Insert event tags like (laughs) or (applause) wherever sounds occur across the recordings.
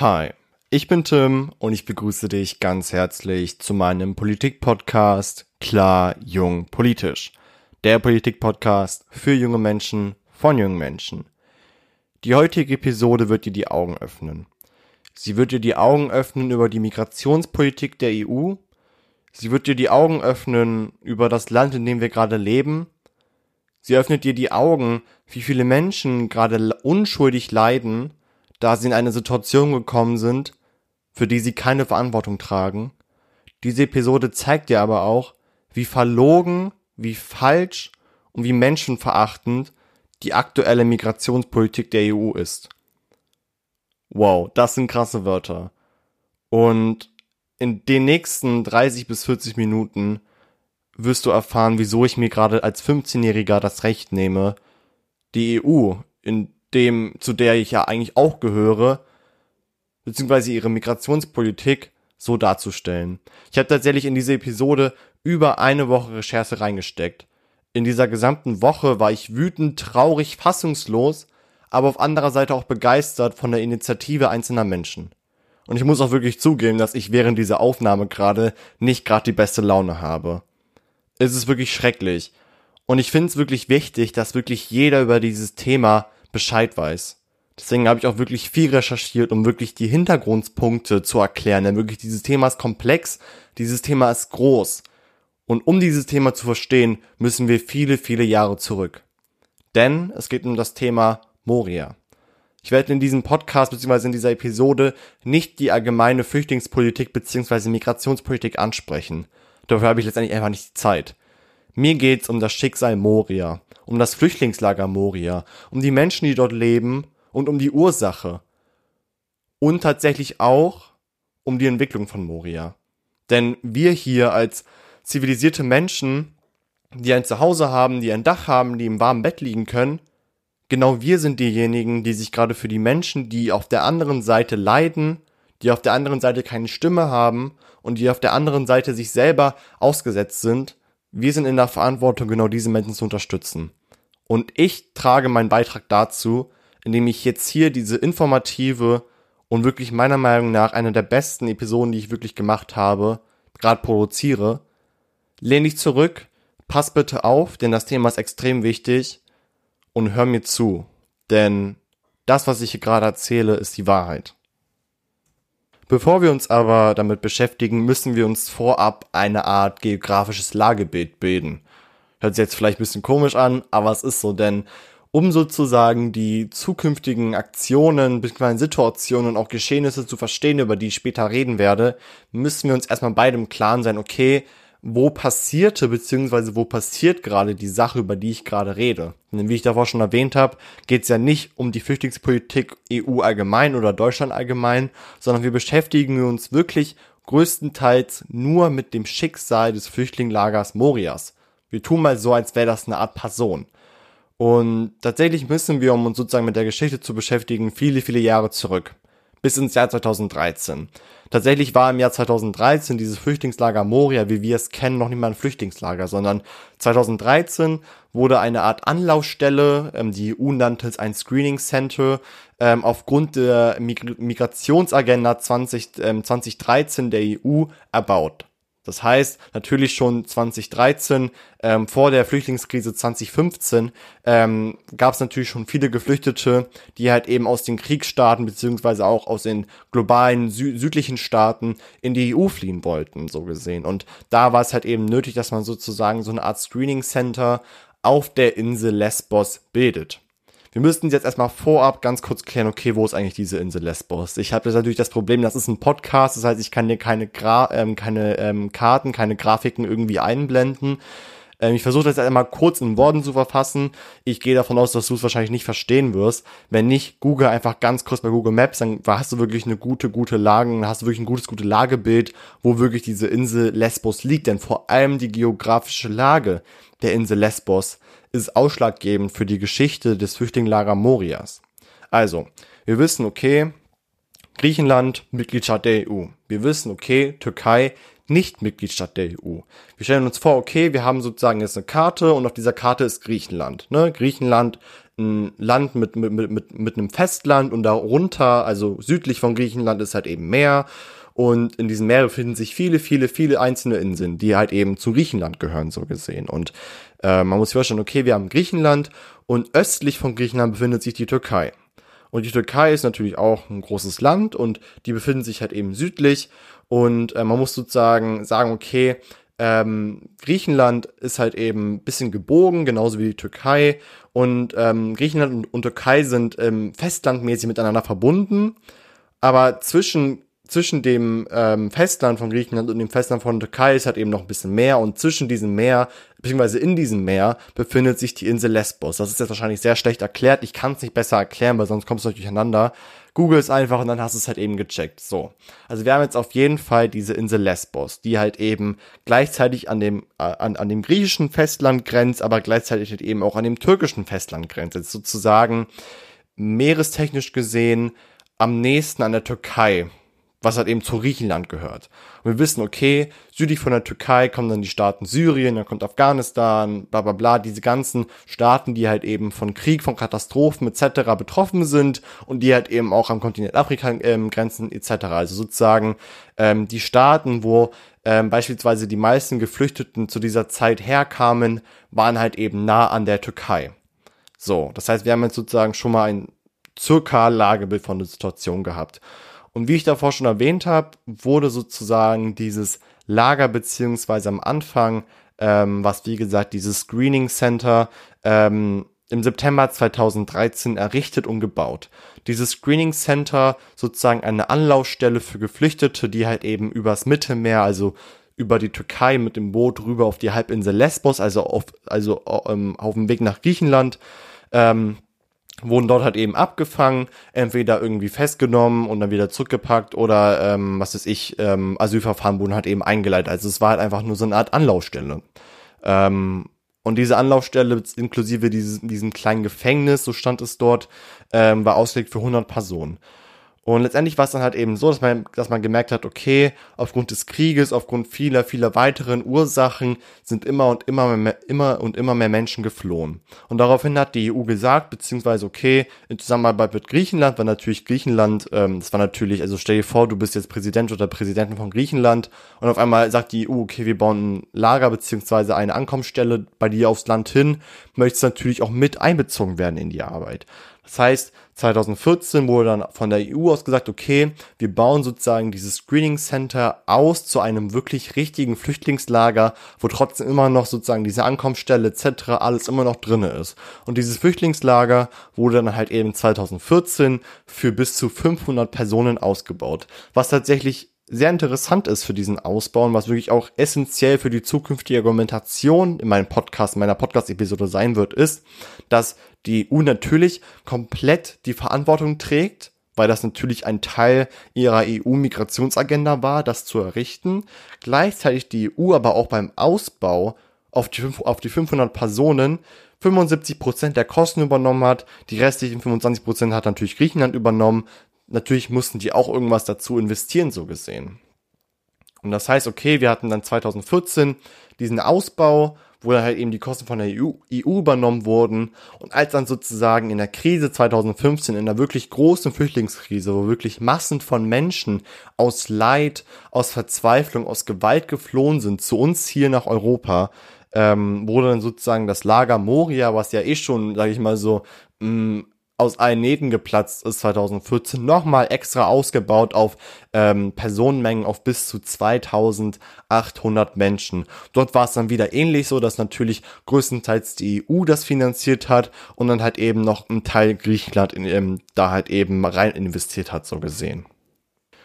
Hi, ich bin Tim und ich begrüße dich ganz herzlich zu meinem Politik-Podcast Klar, Jung, Politisch. Der Politik-Podcast für junge Menschen von jungen Menschen. Die heutige Episode wird dir die Augen öffnen. Sie wird dir die Augen öffnen über die Migrationspolitik der EU. Sie wird dir die Augen öffnen über das Land, in dem wir gerade leben. Sie öffnet dir die Augen, wie viele Menschen gerade unschuldig leiden da sie in eine Situation gekommen sind, für die sie keine Verantwortung tragen. Diese Episode zeigt dir aber auch, wie verlogen, wie falsch und wie menschenverachtend die aktuelle Migrationspolitik der EU ist. Wow, das sind krasse Wörter. Und in den nächsten 30 bis 40 Minuten wirst du erfahren, wieso ich mir gerade als 15-Jähriger das Recht nehme, die EU in dem, zu der ich ja eigentlich auch gehöre, beziehungsweise ihre Migrationspolitik so darzustellen. Ich habe tatsächlich in diese Episode über eine Woche Recherche reingesteckt. In dieser gesamten Woche war ich wütend, traurig, fassungslos, aber auf anderer Seite auch begeistert von der Initiative einzelner Menschen. Und ich muss auch wirklich zugeben, dass ich während dieser Aufnahme gerade nicht gerade die beste Laune habe. Es ist wirklich schrecklich. Und ich finde es wirklich wichtig, dass wirklich jeder über dieses Thema Bescheid weiß. Deswegen habe ich auch wirklich viel recherchiert, um wirklich die Hintergrundpunkte zu erklären. Denn wirklich dieses Thema ist komplex, dieses Thema ist groß. Und um dieses Thema zu verstehen, müssen wir viele, viele Jahre zurück. Denn es geht um das Thema Moria. Ich werde in diesem Podcast bzw. in dieser Episode nicht die allgemeine Flüchtlingspolitik bzw. Migrationspolitik ansprechen. Dafür habe ich letztendlich einfach nicht die Zeit. Mir geht's um das Schicksal Moria, um das Flüchtlingslager Moria, um die Menschen, die dort leben und um die Ursache. Und tatsächlich auch um die Entwicklung von Moria. Denn wir hier als zivilisierte Menschen, die ein Zuhause haben, die ein Dach haben, die im warmen Bett liegen können, genau wir sind diejenigen, die sich gerade für die Menschen, die auf der anderen Seite leiden, die auf der anderen Seite keine Stimme haben und die auf der anderen Seite sich selber ausgesetzt sind, wir sind in der Verantwortung, genau diese Menschen zu unterstützen. Und ich trage meinen Beitrag dazu, indem ich jetzt hier diese informative und wirklich meiner Meinung nach eine der besten Episoden, die ich wirklich gemacht habe, gerade produziere. Lehn dich zurück, pass bitte auf, denn das Thema ist extrem wichtig und hör mir zu, denn das, was ich hier gerade erzähle, ist die Wahrheit. Bevor wir uns aber damit beschäftigen, müssen wir uns vorab eine Art geografisches Lagebild bilden. Hört sich jetzt vielleicht ein bisschen komisch an, aber es ist so, denn um sozusagen die zukünftigen Aktionen, bzw. Situationen und auch Geschehnisse zu verstehen, über die ich später reden werde, müssen wir uns erstmal beide im Klaren sein, okay, wo passierte beziehungsweise wo passiert gerade die Sache, über die ich gerade rede. Denn wie ich davor schon erwähnt habe, geht es ja nicht um die Flüchtlingspolitik EU allgemein oder Deutschland allgemein, sondern wir beschäftigen uns wirklich größtenteils nur mit dem Schicksal des Flüchtlingslagers Morias. Wir tun mal so, als wäre das eine Art Person. Und tatsächlich müssen wir, um uns sozusagen mit der Geschichte zu beschäftigen, viele, viele Jahre zurück. Bis ins Jahr 2013. Tatsächlich war im Jahr 2013 dieses Flüchtlingslager Moria, wie wir es kennen, noch nicht mal ein Flüchtlingslager, sondern 2013 wurde eine Art Anlaufstelle, ähm, die EU nannte es ein Screening Center, ähm, aufgrund der Mig Migrationsagenda 20, ähm, 2013 der EU erbaut. Das heißt, natürlich schon 2013, ähm, vor der Flüchtlingskrise 2015, ähm, gab es natürlich schon viele Geflüchtete, die halt eben aus den Kriegsstaaten beziehungsweise auch aus den globalen sü südlichen Staaten in die EU fliehen wollten, so gesehen. Und da war es halt eben nötig, dass man sozusagen so eine Art Screening Center auf der Insel Lesbos bildet. Wir müssten jetzt erstmal vorab ganz kurz klären, okay, wo ist eigentlich diese Insel Lesbos? Ich habe jetzt natürlich das Problem, das ist ein Podcast, das heißt, ich kann dir keine, Gra ähm, keine ähm, Karten, keine Grafiken irgendwie einblenden. Ähm, ich versuche das jetzt einmal kurz in Worten zu verfassen. Ich gehe davon aus, dass du es wahrscheinlich nicht verstehen wirst. Wenn nicht, google einfach ganz kurz bei Google Maps, dann hast du wirklich eine gute, gute Lage, hast du wirklich ein gutes, gutes Lagebild, wo wirklich diese Insel Lesbos liegt. Denn vor allem die geografische Lage der Insel Lesbos ist ausschlaggebend für die Geschichte des Flüchtlingslager Morias. Also, wir wissen, okay, Griechenland, Mitgliedstaat der EU. Wir wissen, okay, Türkei, nicht Mitgliedstaat der EU. Wir stellen uns vor, okay, wir haben sozusagen jetzt eine Karte und auf dieser Karte ist Griechenland. Ne? Griechenland ein Land mit, mit, mit, mit einem Festland und darunter, also südlich von Griechenland ist halt eben Meer und in diesem Meer befinden sich viele, viele, viele einzelne Inseln, die halt eben zu Griechenland gehören, so gesehen. Und äh, man muss sich vorstellen, okay, wir haben Griechenland und östlich von Griechenland befindet sich die Türkei. Und die Türkei ist natürlich auch ein großes Land und die befinden sich halt eben südlich. Und äh, man muss sozusagen sagen, okay, ähm, Griechenland ist halt eben ein bisschen gebogen, genauso wie die Türkei. Und ähm, Griechenland und, und Türkei sind ähm, festlandmäßig miteinander verbunden. Aber zwischen zwischen dem ähm, Festland von Griechenland und dem Festland von Türkei ist halt eben noch ein bisschen Meer und zwischen diesem Meer, beziehungsweise in diesem Meer, befindet sich die Insel Lesbos. Das ist jetzt wahrscheinlich sehr schlecht erklärt. Ich kann es nicht besser erklären, weil sonst kommst du durcheinander. Google es einfach und dann hast du es halt eben gecheckt. So. Also wir haben jetzt auf jeden Fall diese Insel Lesbos, die halt eben gleichzeitig an dem, äh, an, an dem griechischen Festland grenzt, aber gleichzeitig halt eben auch an dem türkischen Festland grenzt. Jetzt sozusagen meerestechnisch gesehen am nächsten an der Türkei was halt eben zu Griechenland gehört. Und wir wissen, okay, südlich von der Türkei kommen dann die Staaten Syrien, dann kommt Afghanistan, bla bla bla, diese ganzen Staaten, die halt eben von Krieg, von Katastrophen etc. betroffen sind und die halt eben auch am Kontinent Afrika ähm, grenzen etc. Also sozusagen ähm, die Staaten, wo ähm, beispielsweise die meisten Geflüchteten zu dieser Zeit herkamen, waren halt eben nah an der Türkei. So, das heißt, wir haben jetzt sozusagen schon mal ein circa Lagebild von der Situation gehabt. Und wie ich davor schon erwähnt habe, wurde sozusagen dieses Lager beziehungsweise am Anfang, ähm, was wie gesagt dieses Screening Center ähm, im September 2013 errichtet und gebaut. Dieses Screening Center sozusagen eine Anlaufstelle für Geflüchtete, die halt eben übers Mittelmeer, also über die Türkei mit dem Boot rüber auf die Halbinsel Lesbos, also auf, also ähm, auf dem Weg nach Griechenland, ähm, wurden dort halt eben abgefangen, entweder irgendwie festgenommen und dann wieder zurückgepackt oder ähm, was weiß ich, ähm, Asylverfahren wurden halt eben eingeleitet. Also es war halt einfach nur so eine Art Anlaufstelle. Ähm, und diese Anlaufstelle inklusive dieses, diesem kleinen Gefängnis, so stand es dort, ähm, war ausgelegt für 100 Personen. Und letztendlich war es dann halt eben so, dass man, dass man gemerkt hat, okay, aufgrund des Krieges, aufgrund vieler, vieler weiteren Ursachen sind immer und immer mehr, immer und immer mehr Menschen geflohen. Und daraufhin hat die EU gesagt, beziehungsweise okay, in Zusammenarbeit mit Griechenland, weil natürlich Griechenland, ähm, das war natürlich, also stell dir vor, du bist jetzt Präsident oder Präsidentin von Griechenland und auf einmal sagt die EU, okay, wir bauen ein Lager beziehungsweise eine Ankommensstelle bei dir aufs Land hin, möchtest natürlich auch mit einbezogen werden in die Arbeit. Das heißt, 2014 wurde dann von der EU aus gesagt, okay, wir bauen sozusagen dieses Screening Center aus zu einem wirklich richtigen Flüchtlingslager, wo trotzdem immer noch sozusagen diese Ankommensstelle etc. alles immer noch drinne ist. Und dieses Flüchtlingslager wurde dann halt eben 2014 für bis zu 500 Personen ausgebaut, was tatsächlich sehr interessant ist für diesen Ausbau und was wirklich auch essentiell für die zukünftige Argumentation in meinem Podcast, in meiner Podcast-Episode sein wird, ist, dass die EU natürlich komplett die Verantwortung trägt, weil das natürlich ein Teil ihrer EU-Migrationsagenda war, das zu errichten. Gleichzeitig die EU aber auch beim Ausbau auf die, auf die 500 Personen 75 Prozent der Kosten übernommen hat. Die restlichen 25 Prozent hat natürlich Griechenland übernommen natürlich mussten die auch irgendwas dazu investieren, so gesehen. Und das heißt, okay, wir hatten dann 2014 diesen Ausbau, wo dann halt eben die Kosten von der EU, EU übernommen wurden. Und als dann sozusagen in der Krise 2015, in der wirklich großen Flüchtlingskrise, wo wirklich Massen von Menschen aus Leid, aus Verzweiflung, aus Gewalt geflohen sind zu uns hier nach Europa, ähm, wurde dann sozusagen das Lager Moria, was ja eh schon, sage ich mal so, mh, aus allen Nähten geplatzt ist 2014, nochmal extra ausgebaut auf ähm, Personenmengen auf bis zu 2800 Menschen. Dort war es dann wieder ähnlich so, dass natürlich größtenteils die EU das finanziert hat und dann halt eben noch ein Teil Griechenland in, ähm, da halt eben rein investiert hat, so gesehen.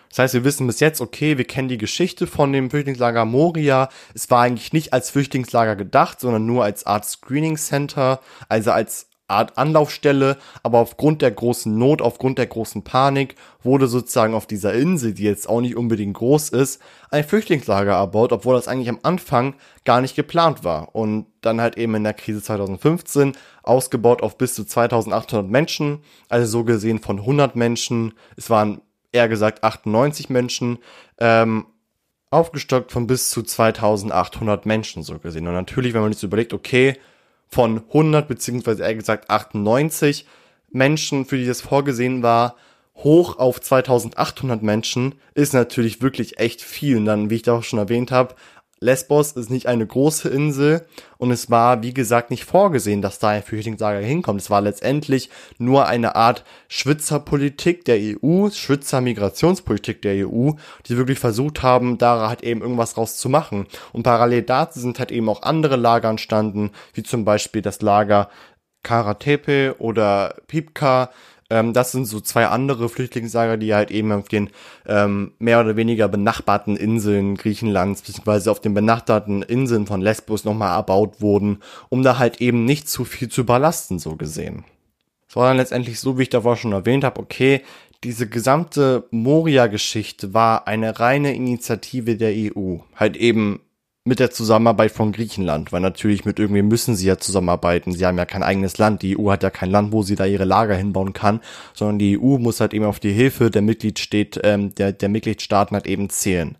Das heißt, wir wissen bis jetzt, okay, wir kennen die Geschichte von dem Flüchtlingslager Moria. Es war eigentlich nicht als Flüchtlingslager gedacht, sondern nur als Art Screening Center, also als Art Anlaufstelle, aber aufgrund der großen Not, aufgrund der großen Panik wurde sozusagen auf dieser Insel, die jetzt auch nicht unbedingt groß ist, ein Flüchtlingslager erbaut, obwohl das eigentlich am Anfang gar nicht geplant war. Und dann halt eben in der Krise 2015 ausgebaut auf bis zu 2800 Menschen, also so gesehen von 100 Menschen, es waren eher gesagt 98 Menschen, ähm, aufgestockt von bis zu 2800 Menschen so gesehen. Und natürlich, wenn man sich überlegt, okay, von 100 beziehungsweise eher gesagt 98 Menschen, für die das vorgesehen war, hoch auf 2800 Menschen ist natürlich wirklich echt viel. Und dann, wie ich da auch schon erwähnt habe, Lesbos ist nicht eine große Insel und es war, wie gesagt, nicht vorgesehen, dass da ein Flüchtlingslager hinkommt. Es war letztendlich nur eine Art Schwitzerpolitik der EU, Schwitzer Migrationspolitik der EU, die wirklich versucht haben, da halt eben irgendwas draus zu machen. Und parallel dazu sind halt eben auch andere Lager entstanden, wie zum Beispiel das Lager Karatepe oder Pipka, ähm, das sind so zwei andere Flüchtlingslager, die halt eben auf den ähm, mehr oder weniger benachbarten Inseln Griechenlands, beziehungsweise auf den benachbarten Inseln von Lesbos nochmal erbaut wurden, um da halt eben nicht zu viel zu überlasten, so gesehen. Es war dann letztendlich so, wie ich davor schon erwähnt habe, okay, diese gesamte Moria-Geschichte war eine reine Initiative der EU. Halt eben mit der Zusammenarbeit von Griechenland, weil natürlich mit irgendwie müssen sie ja zusammenarbeiten. Sie haben ja kein eigenes Land. Die EU hat ja kein Land, wo sie da ihre Lager hinbauen kann, sondern die EU muss halt eben auf die Hilfe der Mitgliedstädte, ähm, der, der Mitgliedstaaten halt eben zählen.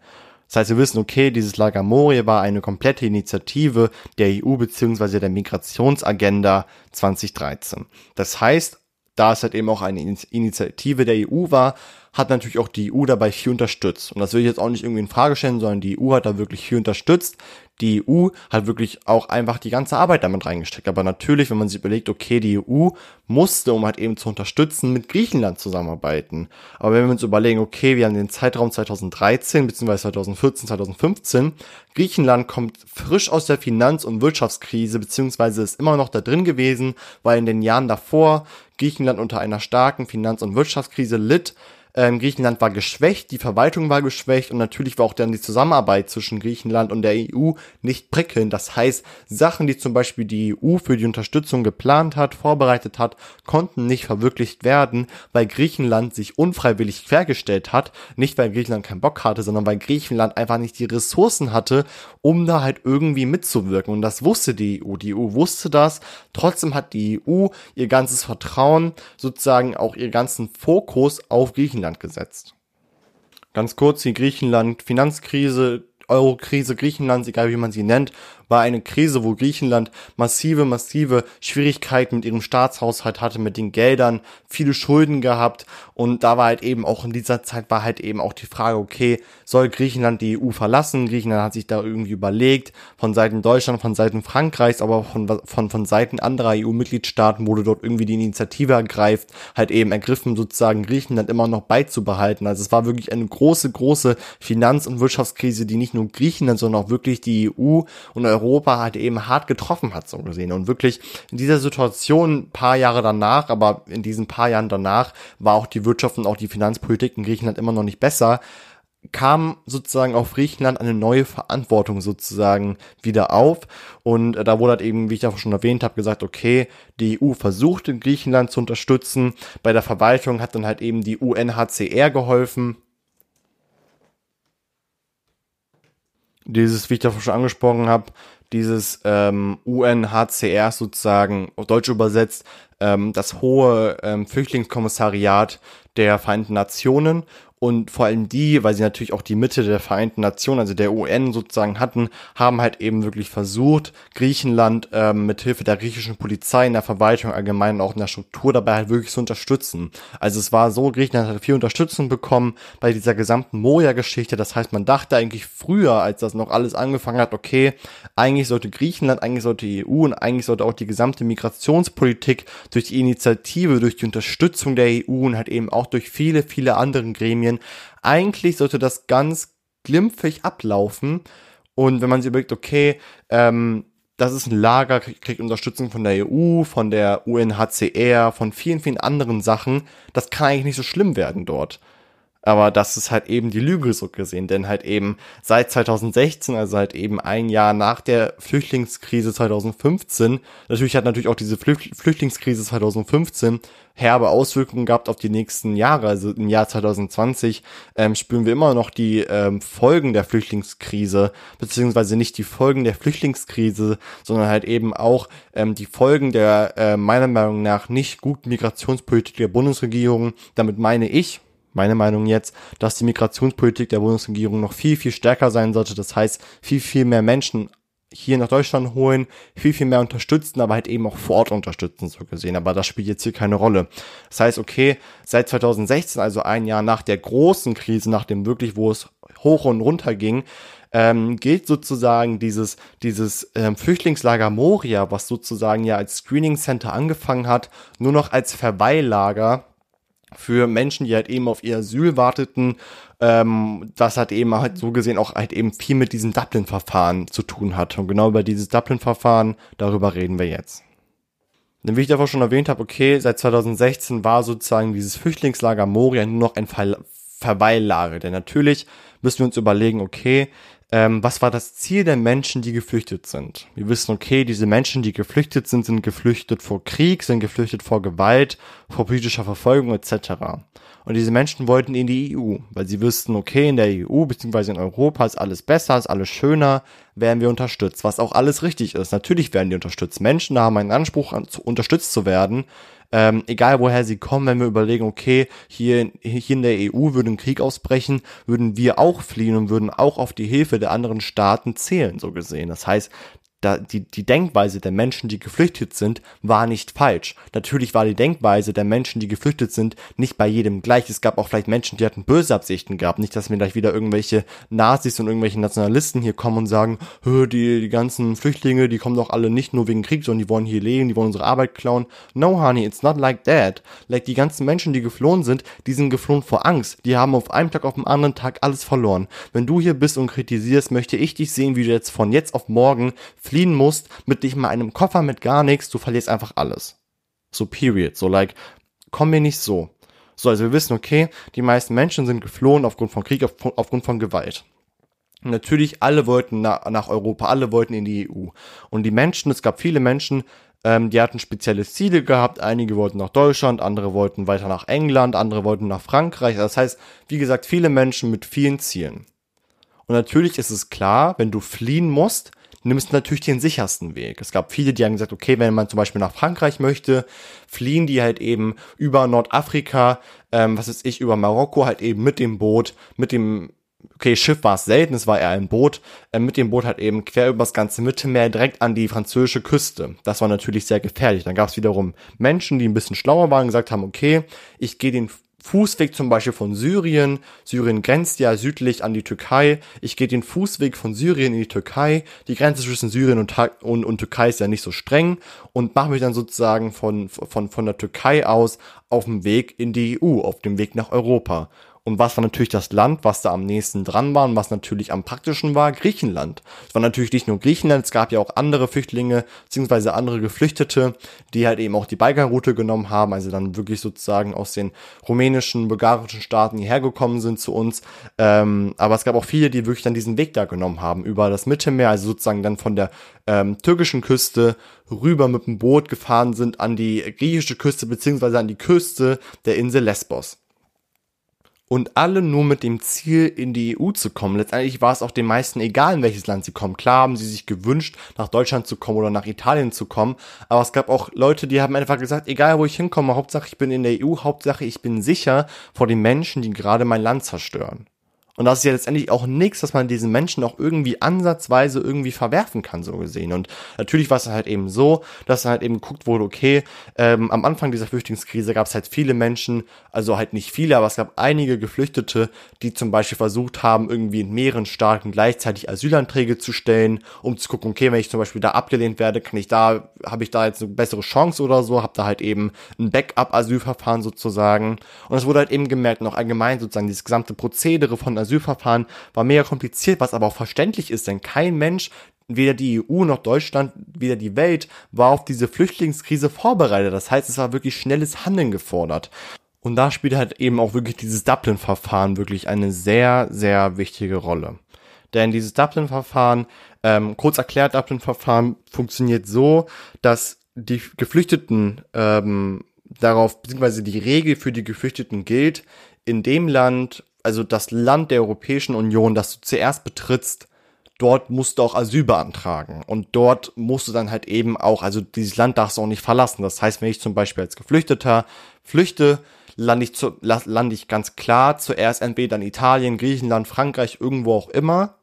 Das heißt, wir wissen, okay, dieses Lager Moria war eine komplette Initiative der EU beziehungsweise der Migrationsagenda 2013. Das heißt, da es halt eben auch eine Initiative der EU war, hat natürlich auch die EU dabei viel unterstützt. Und das will ich jetzt auch nicht irgendwie in Frage stellen, sondern die EU hat da wirklich viel unterstützt. Die EU hat wirklich auch einfach die ganze Arbeit damit reingesteckt. Aber natürlich, wenn man sich überlegt, okay, die EU musste, um halt eben zu unterstützen, mit Griechenland zusammenarbeiten. Aber wenn wir uns überlegen, okay, wir haben den Zeitraum 2013 bzw. 2014, 2015, Griechenland kommt frisch aus der Finanz- und Wirtschaftskrise beziehungsweise ist immer noch da drin gewesen, weil in den Jahren davor Griechenland unter einer starken Finanz- und Wirtschaftskrise litt, ähm, Griechenland war geschwächt, die Verwaltung war geschwächt und natürlich war auch dann die Zusammenarbeit zwischen Griechenland und der EU nicht prickelnd. Das heißt, Sachen, die zum Beispiel die EU für die Unterstützung geplant hat, vorbereitet hat, konnten nicht verwirklicht werden, weil Griechenland sich unfreiwillig quergestellt hat. Nicht weil Griechenland keinen Bock hatte, sondern weil Griechenland einfach nicht die Ressourcen hatte, um da halt irgendwie mitzuwirken. Und das wusste die EU. Die EU wusste das. Trotzdem hat die EU ihr ganzes Vertrauen, sozusagen auch ihr ganzen Fokus auf Griechenland Griechenland gesetzt. Ganz kurz, die Griechenland Finanzkrise, Eurokrise Griechenlands, egal wie man sie nennt, war eine Krise, wo Griechenland massive, massive Schwierigkeiten mit ihrem Staatshaushalt hatte, mit den Geldern, viele Schulden gehabt und da war halt eben auch in dieser Zeit war halt eben auch die Frage, okay, soll Griechenland die EU verlassen? Griechenland hat sich da irgendwie überlegt, von Seiten Deutschland, von Seiten Frankreichs, aber von, von, von Seiten anderer EU-Mitgliedstaaten wurde dort irgendwie die Initiative ergreift, halt eben ergriffen, sozusagen Griechenland immer noch beizubehalten. Also es war wirklich eine große, große Finanz- und Wirtschaftskrise, die nicht nur Griechenland, sondern auch wirklich die EU und Europa halt eben hart getroffen hat, so gesehen. Und wirklich in dieser Situation, paar Jahre danach, aber in diesen paar Jahren danach, war auch die Wirtschaft und auch die Finanzpolitik in Griechenland immer noch nicht besser kam sozusagen auf Griechenland eine neue Verantwortung sozusagen wieder auf. Und da wurde halt eben, wie ich ja schon erwähnt habe, gesagt, okay, die EU versucht in Griechenland zu unterstützen. Bei der Verwaltung hat dann halt eben die UNHCR geholfen. Dieses, wie ich davor schon angesprochen habe, dieses ähm, UNHCR sozusagen, auf Deutsch übersetzt, ähm, das hohe ähm, Flüchtlingskommissariat der Vereinten Nationen und vor allem die, weil sie natürlich auch die Mitte der Vereinten Nationen, also der UN sozusagen hatten, haben halt eben wirklich versucht, Griechenland ähm, mit Hilfe der griechischen Polizei in der Verwaltung allgemein auch in der Struktur dabei halt wirklich zu unterstützen. Also es war so, Griechenland hat viel Unterstützung bekommen bei dieser gesamten Moria-Geschichte. Das heißt, man dachte eigentlich früher, als das noch alles angefangen hat, okay, eigentlich sollte Griechenland, eigentlich sollte die EU und eigentlich sollte auch die gesamte Migrationspolitik durch die Initiative, durch die Unterstützung der EU und halt eben auch durch viele, viele andere Gremien Großbritannien. Eigentlich sollte das ganz glimpfig ablaufen. Und wenn man sich überlegt, okay, ähm, das ist ein Lager, kriegt Unterstützung von der EU, von der UNHCR, von vielen, vielen anderen Sachen. Das kann eigentlich nicht so schlimm werden dort. Aber das ist halt eben die Lüge so gesehen, denn halt eben seit 2016, also halt eben ein Jahr nach der Flüchtlingskrise 2015, natürlich hat natürlich auch diese Flüchtlingskrise 2015 herbe Auswirkungen gehabt auf die nächsten Jahre. Also im Jahr 2020 ähm, spüren wir immer noch die ähm, Folgen der Flüchtlingskrise, beziehungsweise nicht die Folgen der Flüchtlingskrise, sondern halt eben auch ähm, die Folgen der äh, meiner Meinung nach nicht guten Migrationspolitik der Bundesregierung. Damit meine ich, meine Meinung jetzt, dass die Migrationspolitik der Bundesregierung noch viel, viel stärker sein sollte. Das heißt, viel, viel mehr Menschen hier nach Deutschland holen, viel, viel mehr unterstützen, aber halt eben auch vor Ort unterstützen, so gesehen. Aber das spielt jetzt hier keine Rolle. Das heißt, okay, seit 2016, also ein Jahr nach der großen Krise, nach dem wirklich, wo es hoch und runter ging, ähm, gilt sozusagen dieses, dieses ähm, Flüchtlingslager Moria, was sozusagen ja als Screening Center angefangen hat, nur noch als Verweillager für Menschen, die halt eben auf ihr Asyl warteten, ähm, das hat eben halt so gesehen auch halt eben viel mit diesem Dublin-Verfahren zu tun hat. Und genau über dieses Dublin-Verfahren, darüber reden wir jetzt. Denn wie ich davor schon erwähnt habe, okay, seit 2016 war sozusagen dieses Flüchtlingslager Moria nur noch ein Ver Verweillager. Denn natürlich müssen wir uns überlegen, okay, ähm, was war das Ziel der Menschen, die geflüchtet sind? Wir wissen, okay, diese Menschen, die geflüchtet sind, sind geflüchtet vor Krieg, sind geflüchtet vor Gewalt, vor politischer Verfolgung etc. Und diese Menschen wollten in die EU, weil sie wüssten, okay, in der EU bzw. in Europa ist alles besser, ist alles schöner, werden wir unterstützt, was auch alles richtig ist. Natürlich werden die unterstützt. Menschen haben einen Anspruch, an, unterstützt zu werden, ähm, egal woher sie kommen, wenn wir überlegen, okay, hier, hier in der EU würde ein Krieg ausbrechen, würden wir auch fliehen und würden auch auf die Hilfe der anderen Staaten zählen, so gesehen. Das heißt, da, die, die Denkweise der Menschen, die geflüchtet sind, war nicht falsch. Natürlich war die Denkweise der Menschen, die geflüchtet sind, nicht bei jedem gleich. Es gab auch vielleicht Menschen, die hatten böse Absichten gehabt. Nicht, dass mir gleich wieder irgendwelche Nazis und irgendwelche Nationalisten hier kommen und sagen, die, die ganzen Flüchtlinge, die kommen doch alle nicht nur wegen Krieg, sondern die wollen hier leben, die wollen unsere Arbeit klauen. No, honey, it's not like that. Like die ganzen Menschen, die geflohen sind, die sind geflohen vor Angst. Die haben auf einem Tag auf den anderen Tag alles verloren. Wenn du hier bist und kritisierst, möchte ich dich sehen, wie du jetzt von jetzt auf morgen fliehen musst, mit dich mal einem Koffer mit gar nichts, du verlierst einfach alles. So period. So like, komm mir nicht so. So, also wir wissen, okay, die meisten Menschen sind geflohen aufgrund von Krieg, auf, aufgrund von Gewalt. Natürlich, alle wollten na, nach Europa, alle wollten in die EU. Und die Menschen, es gab viele Menschen, ähm, die hatten spezielle Ziele gehabt. Einige wollten nach Deutschland, andere wollten weiter nach England, andere wollten nach Frankreich. Das heißt, wie gesagt, viele Menschen mit vielen Zielen. Und natürlich ist es klar, wenn du fliehen musst, nimmst natürlich den sichersten Weg. Es gab viele, die haben gesagt, okay, wenn man zum Beispiel nach Frankreich möchte, fliehen die halt eben über Nordafrika, ähm, was ist ich, über Marokko halt eben mit dem Boot, mit dem okay, Schiff war es selten, es war eher ein Boot, äh, mit dem Boot halt eben quer übers ganze Mittelmeer direkt an die französische Küste. Das war natürlich sehr gefährlich. Dann gab es wiederum Menschen, die ein bisschen schlauer waren gesagt haben, okay, ich gehe den Fußweg zum Beispiel von Syrien. Syrien grenzt ja südlich an die Türkei. Ich gehe den Fußweg von Syrien in die Türkei. Die Grenze zwischen Syrien und, und, und Türkei ist ja nicht so streng und mache mich dann sozusagen von, von, von der Türkei aus auf dem Weg in die EU, auf dem Weg nach Europa. Und was war natürlich das Land, was da am nächsten dran war und was natürlich am praktischen war? Griechenland. Es war natürlich nicht nur Griechenland, es gab ja auch andere Flüchtlinge, beziehungsweise andere Geflüchtete, die halt eben auch die Balkanroute genommen haben, also dann wirklich sozusagen aus den rumänischen, bulgarischen Staaten hierher gekommen sind zu uns. Ähm, aber es gab auch viele, die wirklich dann diesen Weg da genommen haben, über das Mittelmeer, also sozusagen dann von der ähm, türkischen Küste rüber mit dem Boot gefahren sind an die griechische Küste, beziehungsweise an die Küste der Insel Lesbos und alle nur mit dem Ziel, in die EU zu kommen. Letztendlich war es auch den meisten egal, in welches Land sie kommen. Klar haben sie sich gewünscht, nach Deutschland zu kommen oder nach Italien zu kommen, aber es gab auch Leute, die haben einfach gesagt, egal wo ich hinkomme, Hauptsache ich bin in der EU, Hauptsache ich bin sicher vor den Menschen, die gerade mein Land zerstören. Und das ist ja letztendlich auch nichts, dass man diesen Menschen auch irgendwie ansatzweise irgendwie verwerfen kann, so gesehen. Und natürlich war es halt eben so, dass halt eben geguckt wurde, okay, ähm, am Anfang dieser Flüchtlingskrise gab es halt viele Menschen, also halt nicht viele, aber es gab einige Geflüchtete, die zum Beispiel versucht haben, irgendwie in mehreren Staaten gleichzeitig Asylanträge zu stellen, um zu gucken, okay, wenn ich zum Beispiel da abgelehnt werde, kann ich da, habe ich da jetzt eine bessere Chance oder so, habe da halt eben ein Backup-Asylverfahren sozusagen. Und es wurde halt eben gemerkt, noch allgemein sozusagen dieses gesamte Prozedere von Asylverfahren war mega kompliziert, was aber auch verständlich ist, denn kein Mensch, weder die EU noch Deutschland, weder die Welt war auf diese Flüchtlingskrise vorbereitet. Das heißt, es war wirklich schnelles Handeln gefordert. Und da spielt halt eben auch wirklich dieses Dublin-Verfahren wirklich eine sehr, sehr wichtige Rolle. Denn dieses Dublin-Verfahren, ähm, kurz erklärt, Dublin-Verfahren funktioniert so, dass die Geflüchteten ähm, darauf, beziehungsweise die Regel für die Geflüchteten gilt, in dem Land, also das Land der Europäischen Union, das du zuerst betrittst, dort musst du auch Asyl beantragen. Und dort musst du dann halt eben auch, also dieses Land darfst du auch nicht verlassen. Das heißt, wenn ich zum Beispiel als Geflüchteter flüchte, lande ich, zu, lande ich ganz klar zuerst entweder in Italien, Griechenland, Frankreich, irgendwo auch immer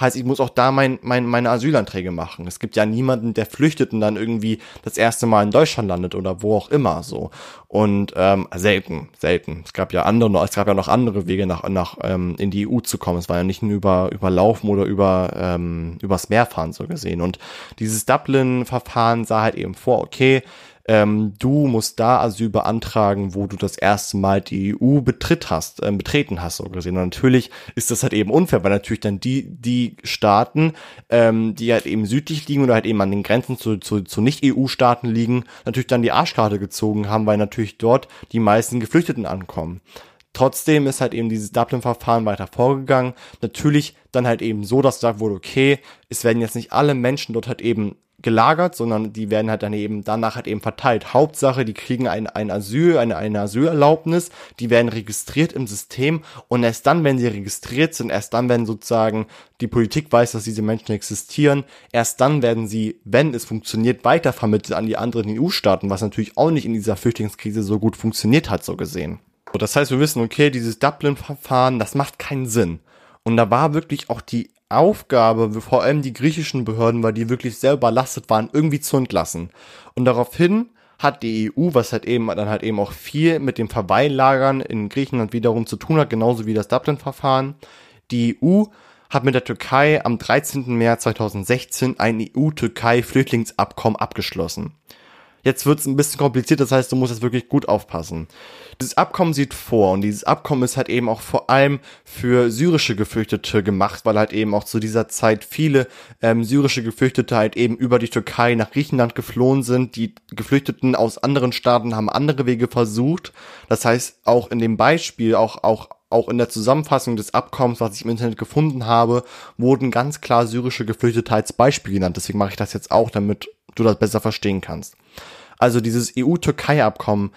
heißt, ich muss auch da mein, mein, meine Asylanträge machen. Es gibt ja niemanden, der flüchtet und dann irgendwie das erste Mal in Deutschland landet oder wo auch immer so. Und ähm, selten, selten. Es gab ja andere, es gab ja noch andere Wege nach, nach ähm, in die EU zu kommen. Es war ja nicht nur über über Laufen oder über ähm, übers Meer fahren so gesehen. Und dieses Dublin-Verfahren sah halt eben vor, okay, ähm, du musst da Asyl beantragen, wo du das erste Mal die EU betritt hast, äh, betreten hast, so gesehen. Und natürlich ist das halt eben unfair, weil natürlich dann die, die Staaten, ähm, die halt eben südlich liegen oder halt eben an den Grenzen zu, zu, zu Nicht-EU-Staaten liegen, natürlich dann die Arschkarte gezogen haben, weil natürlich dort die meisten Geflüchteten ankommen. Trotzdem ist halt eben dieses Dublin-Verfahren weiter vorgegangen. Natürlich dann halt eben so, dass gesagt wurde, okay, es werden jetzt nicht alle Menschen dort halt eben gelagert, sondern die werden halt dann eben danach halt eben verteilt. Hauptsache, die kriegen ein, ein Asyl, eine, eine Asylerlaubnis, die werden registriert im System und erst dann, wenn sie registriert sind, erst dann, wenn sozusagen die Politik weiß, dass diese Menschen existieren, erst dann werden sie, wenn es funktioniert, weitervermittelt an die anderen EU-Staaten, was natürlich auch nicht in dieser Flüchtlingskrise so gut funktioniert hat, so gesehen. Das heißt, wir wissen, okay, dieses Dublin-Verfahren, das macht keinen Sinn. Und da war wirklich auch die Aufgabe, vor allem die griechischen Behörden, weil die wirklich sehr überlastet waren, irgendwie zu entlassen. Und daraufhin hat die EU, was halt eben dann halt eben auch viel mit dem Verweillagern in Griechenland wiederum zu tun hat, genauso wie das Dublin-Verfahren. Die EU hat mit der Türkei am 13. März 2016 ein EU-Türkei-Flüchtlingsabkommen abgeschlossen. Jetzt wird es ein bisschen kompliziert, das heißt, du musst jetzt wirklich gut aufpassen. Dieses Abkommen sieht vor und dieses Abkommen ist halt eben auch vor allem für syrische Geflüchtete gemacht, weil halt eben auch zu dieser Zeit viele ähm, syrische Geflüchtete halt eben über die Türkei nach Griechenland geflohen sind. Die Geflüchteten aus anderen Staaten haben andere Wege versucht. Das heißt, auch in dem Beispiel, auch, auch auch in der Zusammenfassung des Abkommens, was ich im Internet gefunden habe, wurden ganz klar syrische Geflüchtete als Beispiel genannt. Deswegen mache ich das jetzt auch, damit du das besser verstehen kannst. Also dieses EU-Türkei-Abkommen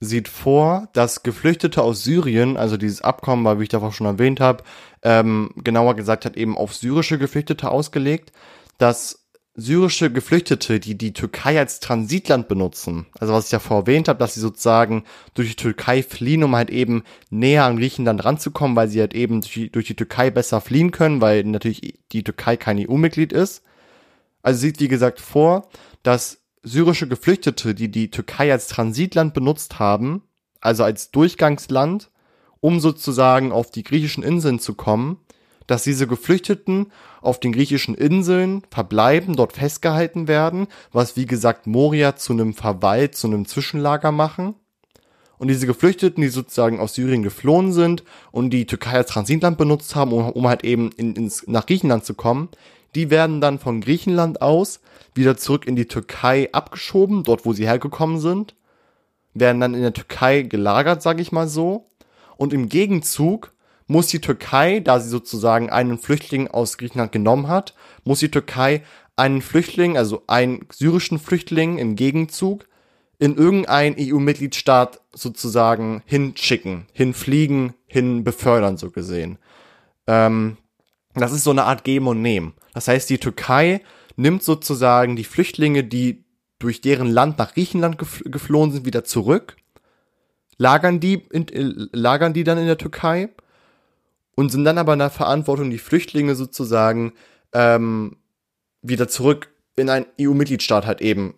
sieht vor, dass Geflüchtete aus Syrien, also dieses Abkommen war, wie ich davor schon erwähnt habe, ähm, genauer gesagt hat eben auf syrische Geflüchtete ausgelegt, dass syrische Geflüchtete, die die Türkei als Transitland benutzen, also was ich ja vorher erwähnt habe, dass sie sozusagen durch die Türkei fliehen, um halt eben näher an Griechenland ranzukommen, weil sie halt eben durch die, durch die Türkei besser fliehen können, weil natürlich die Türkei kein EU-Mitglied ist. Also sieht wie gesagt vor, dass syrische Geflüchtete, die die Türkei als Transitland benutzt haben, also als Durchgangsland, um sozusagen auf die griechischen Inseln zu kommen, dass diese Geflüchteten auf den griechischen Inseln verbleiben, dort festgehalten werden, was wie gesagt Moria zu einem Verweil, zu einem Zwischenlager machen. Und diese Geflüchteten, die sozusagen aus Syrien geflohen sind und die Türkei als Transitland benutzt haben, um, um halt eben in, ins, nach Griechenland zu kommen, die werden dann von Griechenland aus wieder zurück in die Türkei abgeschoben, dort wo sie hergekommen sind, werden dann in der Türkei gelagert, sage ich mal so. Und im Gegenzug muss die Türkei, da sie sozusagen einen Flüchtling aus Griechenland genommen hat, muss die Türkei einen Flüchtling, also einen syrischen Flüchtling im Gegenzug in irgendein EU-Mitgliedstaat sozusagen hinschicken, hinfliegen, hin befördern, so gesehen. Ähm, das ist so eine Art Geben und Nehmen. Das heißt, die Türkei nimmt sozusagen die Flüchtlinge, die durch deren Land nach Griechenland geflohen sind, wieder zurück, lagern die, in, äh, lagern die dann in der Türkei und sind dann aber in der Verantwortung, die Flüchtlinge sozusagen ähm, wieder zurück in einen EU-Mitgliedstaat halt eben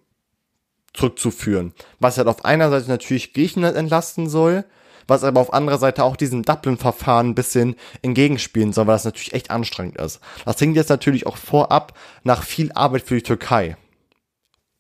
zurückzuführen. Was halt auf einer Seite natürlich Griechenland entlasten soll, was aber auf anderer Seite auch diesem Dublin-Verfahren ein bisschen entgegenspielen soll, weil das natürlich echt anstrengend ist. Das klingt jetzt natürlich auch vorab nach viel Arbeit für die Türkei.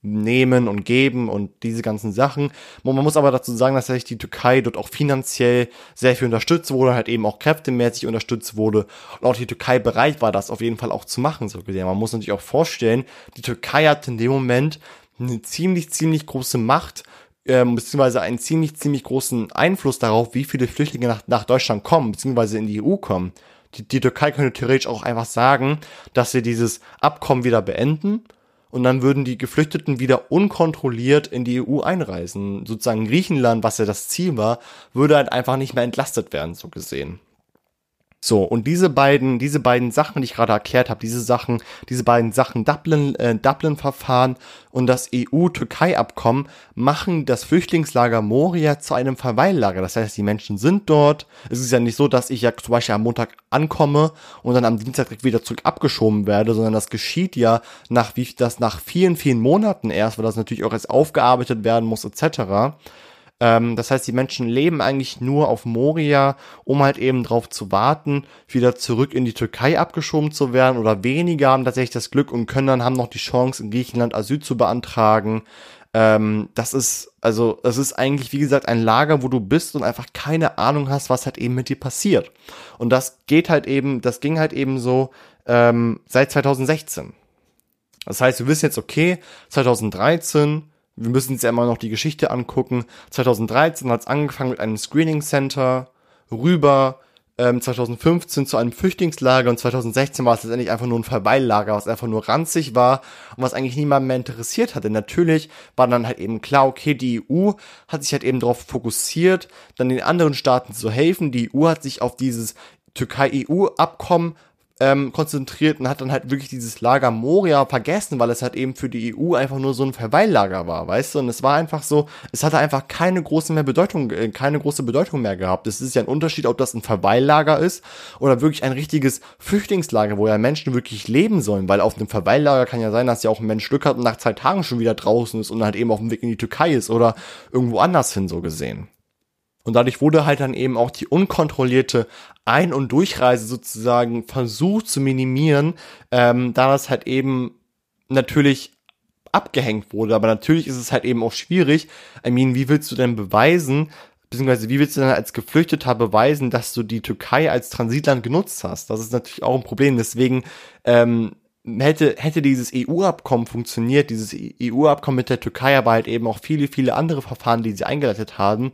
Nehmen und geben und diese ganzen Sachen. Man muss aber dazu sagen, dass sich die Türkei dort auch finanziell sehr viel unterstützt wurde, halt eben auch kräftemäßig unterstützt wurde und auch die Türkei bereit war, das auf jeden Fall auch zu machen, so gesehen. Man muss natürlich auch vorstellen, die Türkei hat in dem Moment eine ziemlich, ziemlich große Macht ähm, beziehungsweise einen ziemlich, ziemlich großen Einfluss darauf, wie viele Flüchtlinge nach, nach Deutschland kommen, beziehungsweise in die EU kommen. Die, die Türkei könnte theoretisch auch einfach sagen, dass sie dieses Abkommen wieder beenden und dann würden die Geflüchteten wieder unkontrolliert in die EU einreisen. Sozusagen Griechenland, was ja das Ziel war, würde halt einfach nicht mehr entlastet werden, so gesehen. So, und diese beiden, diese beiden Sachen, die ich gerade erklärt habe, diese Sachen, diese beiden Sachen, Dublin, äh, Dublin-Verfahren und das EU-Türkei-Abkommen machen das Flüchtlingslager Moria zu einem Verweillager. Das heißt, die Menschen sind dort. Es ist ja nicht so, dass ich ja zum Beispiel am Montag ankomme und dann am Dienstag direkt wieder zurück abgeschoben werde, sondern das geschieht ja nach wie das nach vielen, vielen Monaten erst, weil das natürlich auch erst aufgearbeitet werden muss, etc. Ähm, das heißt, die Menschen leben eigentlich nur auf Moria, um halt eben drauf zu warten, wieder zurück in die Türkei abgeschoben zu werden oder weniger haben tatsächlich das Glück und können dann haben noch die Chance, in Griechenland Asyl zu beantragen. Ähm, das ist, also, es ist eigentlich, wie gesagt, ein Lager, wo du bist und einfach keine Ahnung hast, was halt eben mit dir passiert. Und das geht halt eben, das ging halt eben so ähm, seit 2016. Das heißt, wir wissen jetzt, okay, 2013 wir müssen uns ja immer noch die Geschichte angucken. 2013 hat es angefangen mit einem Screening Center, rüber ähm, 2015 zu einem Flüchtlingslager und 2016 war es letztendlich einfach nur ein Verweillager, was einfach nur ranzig war und was eigentlich niemand mehr interessiert hatte. Natürlich war dann halt eben klar, okay, die EU hat sich halt eben darauf fokussiert, dann den anderen Staaten zu helfen. Die EU hat sich auf dieses Türkei-EU-Abkommen ähm, konzentriert und hat dann halt wirklich dieses Lager Moria vergessen, weil es halt eben für die EU einfach nur so ein Verweillager war, weißt du? Und es war einfach so, es hatte einfach keine große mehr Bedeutung, äh, keine große Bedeutung mehr gehabt. Es ist ja ein Unterschied, ob das ein Verweillager ist oder wirklich ein richtiges Flüchtlingslager, wo ja Menschen wirklich leben sollen, weil auf einem Verweillager kann ja sein, dass ja auch ein Mensch Glück hat und nach zwei Tagen schon wieder draußen ist und halt eben auf dem Weg in die Türkei ist oder irgendwo anders hin so gesehen. Und dadurch wurde halt dann eben auch die unkontrollierte Ein- und Durchreise sozusagen versucht zu minimieren, ähm, da das halt eben natürlich abgehängt wurde. Aber natürlich ist es halt eben auch schwierig. I mean, wie willst du denn beweisen, beziehungsweise wie willst du denn als Geflüchteter beweisen, dass du die Türkei als Transitland genutzt hast? Das ist natürlich auch ein Problem. Deswegen ähm, hätte, hätte dieses EU-Abkommen funktioniert, dieses EU-Abkommen mit der Türkei, aber halt eben auch viele, viele andere Verfahren, die sie eingeleitet haben,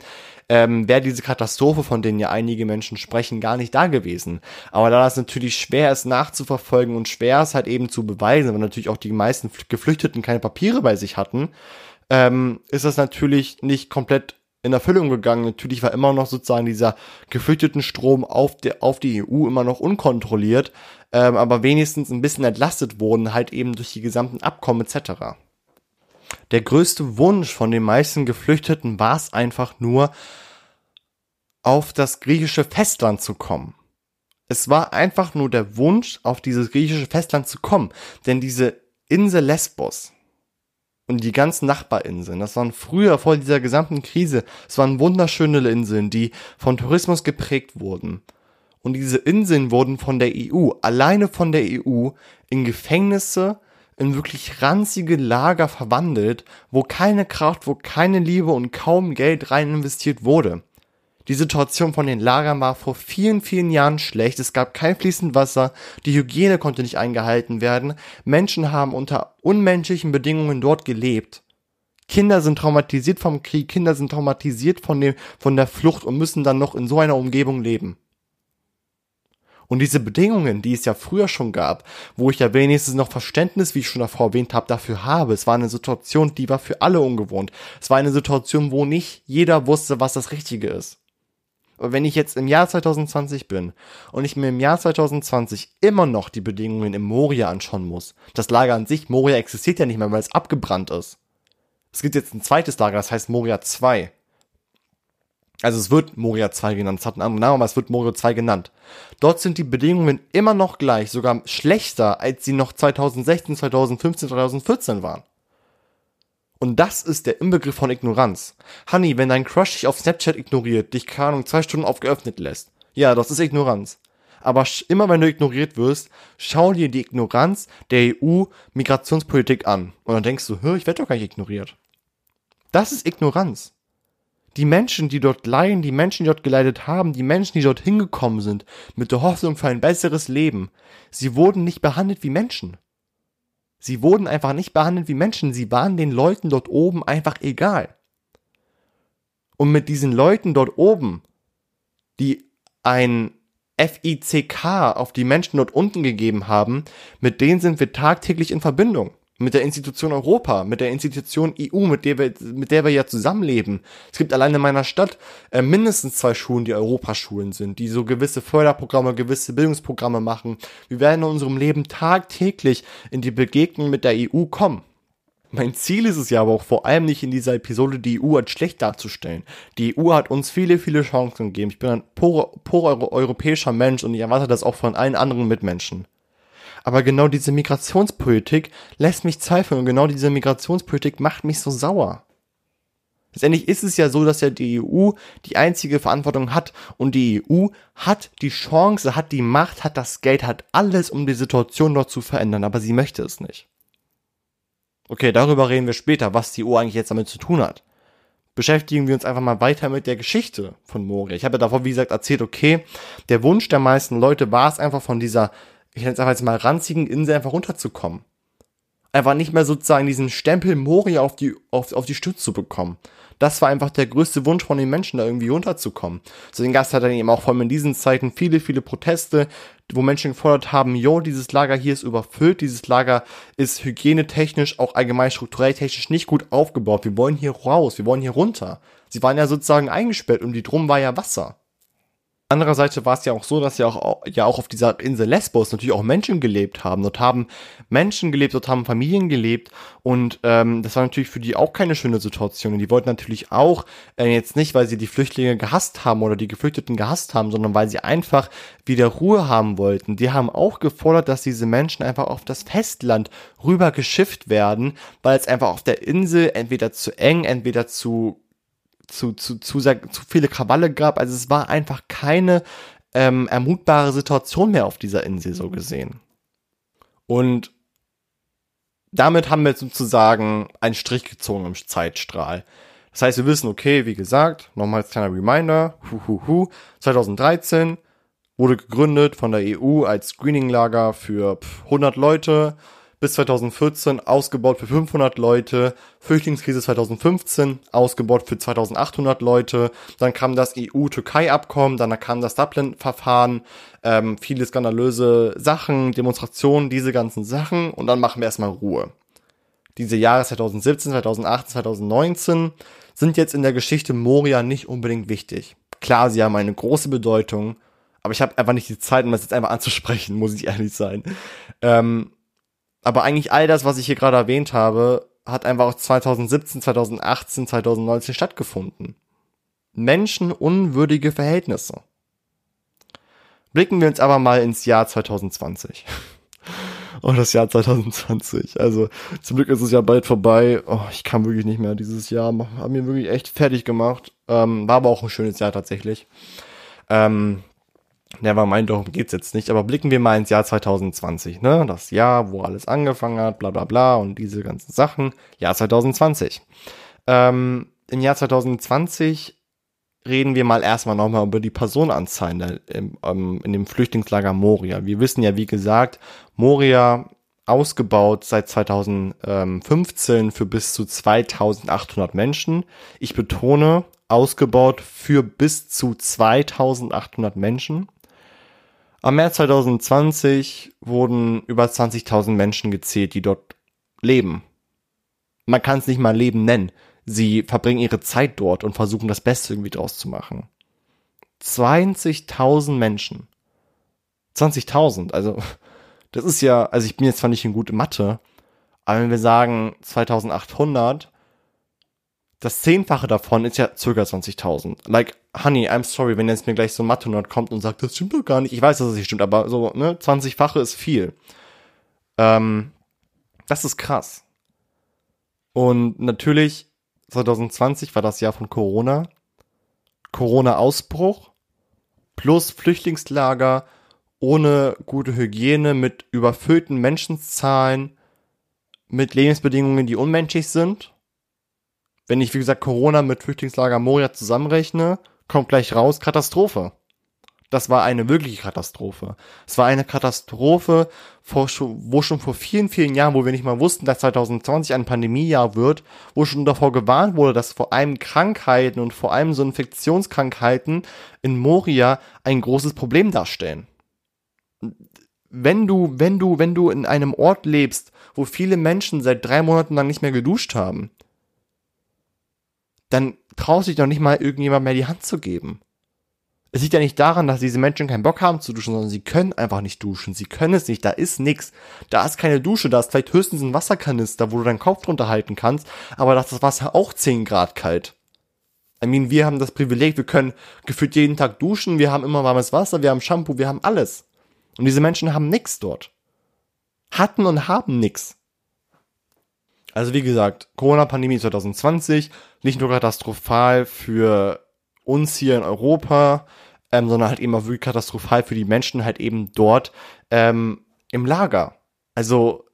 ähm, wäre diese Katastrophe, von denen ja einige Menschen sprechen, gar nicht da gewesen. Aber da das natürlich schwer ist nachzuverfolgen und schwer ist halt eben zu beweisen, weil natürlich auch die meisten Geflüchteten keine Papiere bei sich hatten, ähm, ist das natürlich nicht komplett in Erfüllung gegangen. Natürlich war immer noch sozusagen dieser geflüchteten Strom auf, der, auf die EU immer noch unkontrolliert, ähm, aber wenigstens ein bisschen entlastet wurden, halt eben durch die gesamten Abkommen etc. Der größte Wunsch von den meisten Geflüchteten war es einfach nur, auf das griechische Festland zu kommen. Es war einfach nur der Wunsch, auf dieses griechische Festland zu kommen. Denn diese Insel Lesbos und die ganzen Nachbarinseln, das waren früher vor dieser gesamten Krise, es waren wunderschöne Inseln, die von Tourismus geprägt wurden. Und diese Inseln wurden von der EU, alleine von der EU, in Gefängnisse, in wirklich ranzige Lager verwandelt, wo keine Kraft, wo keine Liebe und kaum Geld rein investiert wurde. Die Situation von den Lagern war vor vielen, vielen Jahren schlecht. Es gab kein fließend Wasser, die Hygiene konnte nicht eingehalten werden, Menschen haben unter unmenschlichen Bedingungen dort gelebt. Kinder sind traumatisiert vom Krieg, Kinder sind traumatisiert von, dem, von der Flucht und müssen dann noch in so einer Umgebung leben. Und diese Bedingungen, die es ja früher schon gab, wo ich ja wenigstens noch Verständnis, wie ich schon davor erwähnt habe, dafür habe. Es war eine Situation, die war für alle ungewohnt. Es war eine Situation, wo nicht jeder wusste, was das Richtige ist. Aber wenn ich jetzt im Jahr 2020 bin und ich mir im Jahr 2020 immer noch die Bedingungen im Moria anschauen muss, das Lager an sich, Moria existiert ja nicht mehr, weil es abgebrannt ist. Es gibt jetzt ein zweites Lager, das heißt Moria 2. Also es wird Moria 2 genannt, es hat einen anderen Namen, aber es wird Moria 2 genannt. Dort sind die Bedingungen immer noch gleich, sogar schlechter, als sie noch 2016, 2015, 2014 waren. Und das ist der Inbegriff von Ignoranz. Honey, wenn dein Crush dich auf Snapchat ignoriert, dich keine Ahnung, zwei Stunden aufgeöffnet lässt. Ja, das ist Ignoranz. Aber immer wenn du ignoriert wirst, schau dir die Ignoranz der EU-Migrationspolitik an. Und dann denkst du, hör, ich werde doch gar nicht ignoriert. Das ist Ignoranz die Menschen, die dort leiden, die Menschen, die dort geleitet haben, die Menschen, die dort hingekommen sind, mit der Hoffnung für ein besseres Leben, sie wurden nicht behandelt wie Menschen. Sie wurden einfach nicht behandelt wie Menschen, sie waren den Leuten dort oben einfach egal. Und mit diesen Leuten dort oben, die ein FICK auf die Menschen dort unten gegeben haben, mit denen sind wir tagtäglich in Verbindung. Mit der Institution Europa, mit der Institution EU, mit der wir, mit der wir ja zusammenleben. Es gibt allein in meiner Stadt äh, mindestens zwei Schulen, die Europaschulen sind, die so gewisse Förderprogramme, gewisse Bildungsprogramme machen. Wir werden in unserem Leben tagtäglich in die Begegnung mit der EU kommen. Mein Ziel ist es ja aber auch vor allem nicht in dieser Episode die EU als schlecht darzustellen. Die EU hat uns viele, viele Chancen gegeben. Ich bin ein pro-europäischer Mensch und ich erwarte das auch von allen anderen Mitmenschen. Aber genau diese Migrationspolitik lässt mich zweifeln und genau diese Migrationspolitik macht mich so sauer. Letztendlich ist es ja so, dass ja die EU die einzige Verantwortung hat und die EU hat die Chance, hat die Macht, hat das Geld, hat alles, um die Situation dort zu verändern, aber sie möchte es nicht. Okay, darüber reden wir später, was die EU eigentlich jetzt damit zu tun hat. Beschäftigen wir uns einfach mal weiter mit der Geschichte von Moria. Ich habe ja davor, wie gesagt, erzählt, okay, der Wunsch der meisten Leute war es einfach von dieser ich nenne es einfach jetzt mal ranzigen Insel einfach runterzukommen. Einfach nicht mehr sozusagen diesen Stempel Moria auf die, auf, auf die Stütze zu bekommen. Das war einfach der größte Wunsch von den Menschen, da irgendwie runterzukommen. Deswegen gab es halt dann eben auch vor allem in diesen Zeiten viele, viele Proteste, wo Menschen gefordert haben, jo, dieses Lager hier ist überfüllt, dieses Lager ist hygienetechnisch, auch allgemein strukturell technisch nicht gut aufgebaut. Wir wollen hier raus, wir wollen hier runter. Sie waren ja sozusagen eingesperrt und die drum war ja Wasser. Andererseits war es ja auch so, dass ja auch, ja auch auf dieser Insel Lesbos natürlich auch Menschen gelebt haben. Dort haben Menschen gelebt, dort haben Familien gelebt und ähm, das war natürlich für die auch keine schöne Situation. Und die wollten natürlich auch äh, jetzt nicht, weil sie die Flüchtlinge gehasst haben oder die Geflüchteten gehasst haben, sondern weil sie einfach wieder Ruhe haben wollten. Die haben auch gefordert, dass diese Menschen einfach auf das Festland rüber geschifft werden, weil es einfach auf der Insel entweder zu eng, entweder zu zu, zu, zu, sehr, zu viele Krawalle gab. Also es war einfach keine ähm, ermutbare Situation mehr auf dieser Insel so gesehen. Und damit haben wir sozusagen einen Strich gezogen im Zeitstrahl. Das heißt, wir wissen, okay, wie gesagt, nochmal als kleiner Reminder, hu, hu, hu, 2013 wurde gegründet von der EU als Screening-Lager für 100 Leute bis 2014 ausgebaut für 500 Leute, Flüchtlingskrise 2015 ausgebaut für 2800 Leute, dann kam das EU-Türkei-Abkommen, dann kam das Dublin-Verfahren, ähm, viele skandalöse Sachen, Demonstrationen, diese ganzen Sachen und dann machen wir erstmal Ruhe. Diese Jahre 2017, 2018, 2019 sind jetzt in der Geschichte Moria nicht unbedingt wichtig. Klar, sie haben eine große Bedeutung, aber ich habe einfach nicht die Zeit, um das jetzt einfach anzusprechen, muss ich ehrlich sein. Ähm, aber eigentlich all das, was ich hier gerade erwähnt habe, hat einfach auch 2017, 2018, 2019 stattgefunden. Menschenunwürdige Verhältnisse. Blicken wir uns aber mal ins Jahr 2020. (laughs) oh, das Jahr 2020. Also zum Glück ist es ja bald vorbei. Oh, ich kann wirklich nicht mehr dieses Jahr. Haben mir wirklich echt fertig gemacht. Ähm, war aber auch ein schönes Jahr tatsächlich. Ähm, Nevermind, darum geht's jetzt nicht, aber blicken wir mal ins Jahr 2020, ne? Das Jahr, wo alles angefangen hat, bla bla bla und diese ganzen Sachen. Jahr 2020. Ähm, Im Jahr 2020 reden wir mal erstmal nochmal über die Personenanzahlen in, ähm, in dem Flüchtlingslager Moria. Wir wissen ja, wie gesagt, Moria ausgebaut seit 2015 für bis zu 2800 Menschen. Ich betone, ausgebaut für bis zu 2800 Menschen. Am März 2020 wurden über 20.000 Menschen gezählt, die dort leben. Man kann es nicht mal Leben nennen. Sie verbringen ihre Zeit dort und versuchen das Beste irgendwie draus zu machen. 20.000 Menschen. 20.000, also das ist ja, also ich bin jetzt zwar nicht in gute Mathe, aber wenn wir sagen 2800, das Zehnfache davon ist ja circa 20.000. Like, honey, I'm sorry, wenn jetzt mir gleich so ein Mathe-Nerd kommt und sagt, das stimmt doch gar nicht. Ich weiß, dass es nicht stimmt, aber so, ne, 20-fache ist viel. Ähm, das ist krass. Und natürlich, 2020 war das Jahr von Corona. Corona-Ausbruch plus Flüchtlingslager ohne gute Hygiene mit überfüllten Menschenzahlen, mit Lebensbedingungen, die unmenschlich sind wenn ich, wie gesagt, Corona mit Flüchtlingslager Moria zusammenrechne, kommt gleich raus, Katastrophe. Das war eine wirkliche Katastrophe. Es war eine Katastrophe, wo schon vor vielen, vielen Jahren, wo wir nicht mal wussten, dass 2020 ein Pandemiejahr wird, wo schon davor gewarnt wurde, dass vor allem Krankheiten und vor allem so Infektionskrankheiten in Moria ein großes Problem darstellen. Wenn du, wenn du, wenn du in einem Ort lebst, wo viele Menschen seit drei Monaten lang nicht mehr geduscht haben, dann traut sich doch nicht mal irgendjemand mehr die Hand zu geben. Es liegt ja nicht daran, dass diese Menschen keinen Bock haben zu duschen, sondern sie können einfach nicht duschen. Sie können es nicht. Da ist nix. Da ist keine Dusche. Da ist vielleicht höchstens ein Wasserkanister, wo du deinen Kopf drunter halten kannst. Aber da ist das Wasser auch 10 Grad kalt. I mean, wir haben das Privileg, wir können gefühlt jeden Tag duschen. Wir haben immer warmes Wasser. Wir haben Shampoo. Wir haben alles. Und diese Menschen haben nix dort. Hatten und haben nix. Also wie gesagt, Corona-Pandemie 2020, nicht nur katastrophal für uns hier in Europa, ähm, sondern halt eben auch wirklich katastrophal für die Menschen halt eben dort ähm, im Lager. Also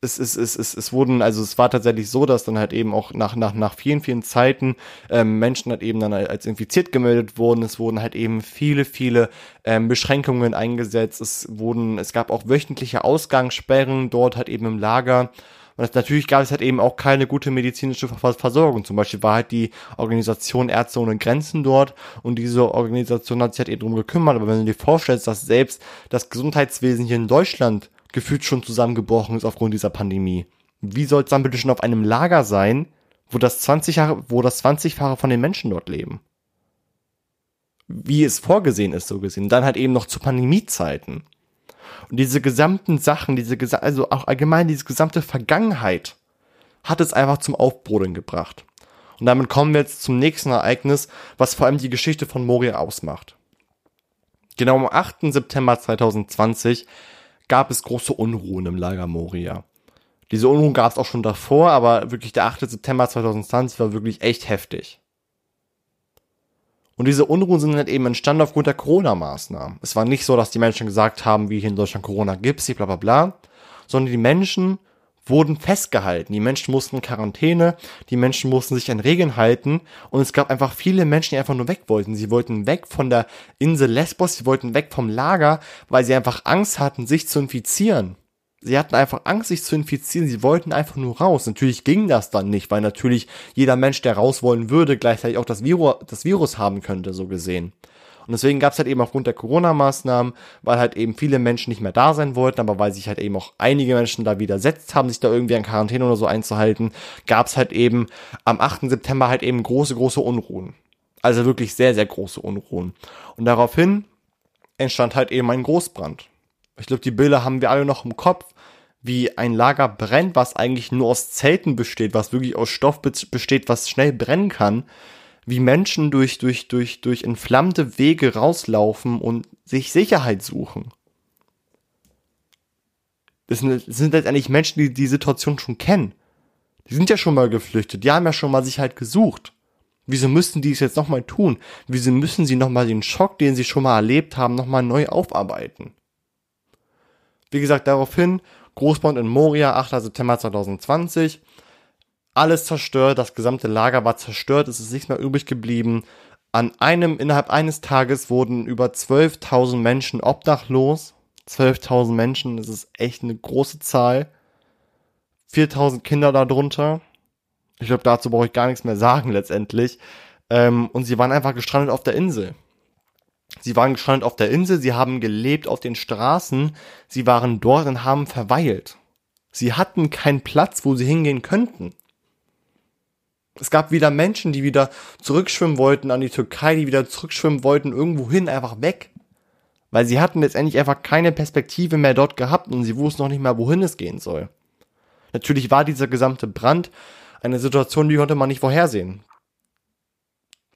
es, es, es, es, es wurden, also es war tatsächlich so, dass dann halt eben auch nach, nach, nach vielen, vielen Zeiten ähm, Menschen halt eben dann als infiziert gemeldet wurden. Es wurden halt eben viele, viele ähm, Beschränkungen eingesetzt. Es wurden, es gab auch wöchentliche Ausgangssperren dort halt eben im Lager. Und natürlich gab es halt eben auch keine gute medizinische Versorgung. Zum Beispiel war halt die Organisation Ärzte ohne Grenzen dort und diese Organisation hat sich halt eben drum gekümmert. Aber wenn du dir vorstellst, dass selbst das Gesundheitswesen hier in Deutschland gefühlt schon zusammengebrochen ist aufgrund dieser Pandemie, wie soll es dann bitte schon auf einem Lager sein, wo das 20 Jahre, wo das 20-fache von den Menschen dort leben? Wie es vorgesehen ist, so gesehen. Dann halt eben noch zu Pandemiezeiten. Und diese gesamten Sachen, diese, also auch allgemein diese gesamte Vergangenheit hat es einfach zum Aufbrodeln gebracht. Und damit kommen wir jetzt zum nächsten Ereignis, was vor allem die Geschichte von Moria ausmacht. Genau am 8. September 2020 gab es große Unruhen im Lager Moria. Diese Unruhen gab es auch schon davor, aber wirklich der 8. September 2020 war wirklich echt heftig. Und diese Unruhen sind halt eben entstanden aufgrund der Corona-Maßnahmen. Es war nicht so, dass die Menschen gesagt haben, wie hier in Deutschland Corona gibt's, bla bla bla, sondern die Menschen wurden festgehalten. Die Menschen mussten in Quarantäne, die Menschen mussten sich an Regeln halten und es gab einfach viele Menschen, die einfach nur weg wollten. Sie wollten weg von der Insel Lesbos, sie wollten weg vom Lager, weil sie einfach Angst hatten, sich zu infizieren. Sie hatten einfach Angst, sich zu infizieren. Sie wollten einfach nur raus. Natürlich ging das dann nicht, weil natürlich jeder Mensch, der raus wollen würde, gleichzeitig auch das Virus, das Virus haben könnte, so gesehen. Und deswegen gab es halt eben aufgrund der Corona-Maßnahmen, weil halt eben viele Menschen nicht mehr da sein wollten, aber weil sich halt eben auch einige Menschen da widersetzt haben, sich da irgendwie an Quarantäne oder so einzuhalten, gab es halt eben am 8. September halt eben große, große Unruhen. Also wirklich sehr, sehr große Unruhen. Und daraufhin entstand halt eben ein Großbrand. Ich glaube, die Bilder haben wir alle noch im Kopf, wie ein Lager brennt, was eigentlich nur aus Zelten besteht, was wirklich aus Stoff besteht, was schnell brennen kann, wie Menschen durch, durch, durch, durch entflammte Wege rauslaufen und sich Sicherheit suchen. Das sind, das sind letztendlich Menschen, die die Situation schon kennen. Die sind ja schon mal geflüchtet, die haben ja schon mal Sicherheit gesucht. Wieso müssten die es jetzt nochmal tun? Wieso müssen sie nochmal den Schock, den sie schon mal erlebt haben, nochmal neu aufarbeiten? Wie gesagt, daraufhin Großbrand in Moria, 8. September 2020. Alles zerstört, das gesamte Lager war zerstört, es ist nichts mehr übrig geblieben. An einem, innerhalb eines Tages wurden über 12.000 Menschen obdachlos. 12.000 Menschen, das ist echt eine große Zahl. 4.000 Kinder darunter. Ich glaube, dazu brauche ich gar nichts mehr sagen letztendlich. Ähm, und sie waren einfach gestrandet auf der Insel. Sie waren gestrandet auf der Insel, sie haben gelebt auf den Straßen, sie waren dort und haben verweilt. Sie hatten keinen Platz, wo sie hingehen könnten. Es gab wieder Menschen, die wieder zurückschwimmen wollten an die Türkei, die wieder zurückschwimmen wollten, irgendwo hin, einfach weg. Weil sie hatten letztendlich einfach keine Perspektive mehr dort gehabt und sie wussten noch nicht mehr, wohin es gehen soll. Natürlich war dieser gesamte Brand eine Situation, die konnte man nicht vorhersehen.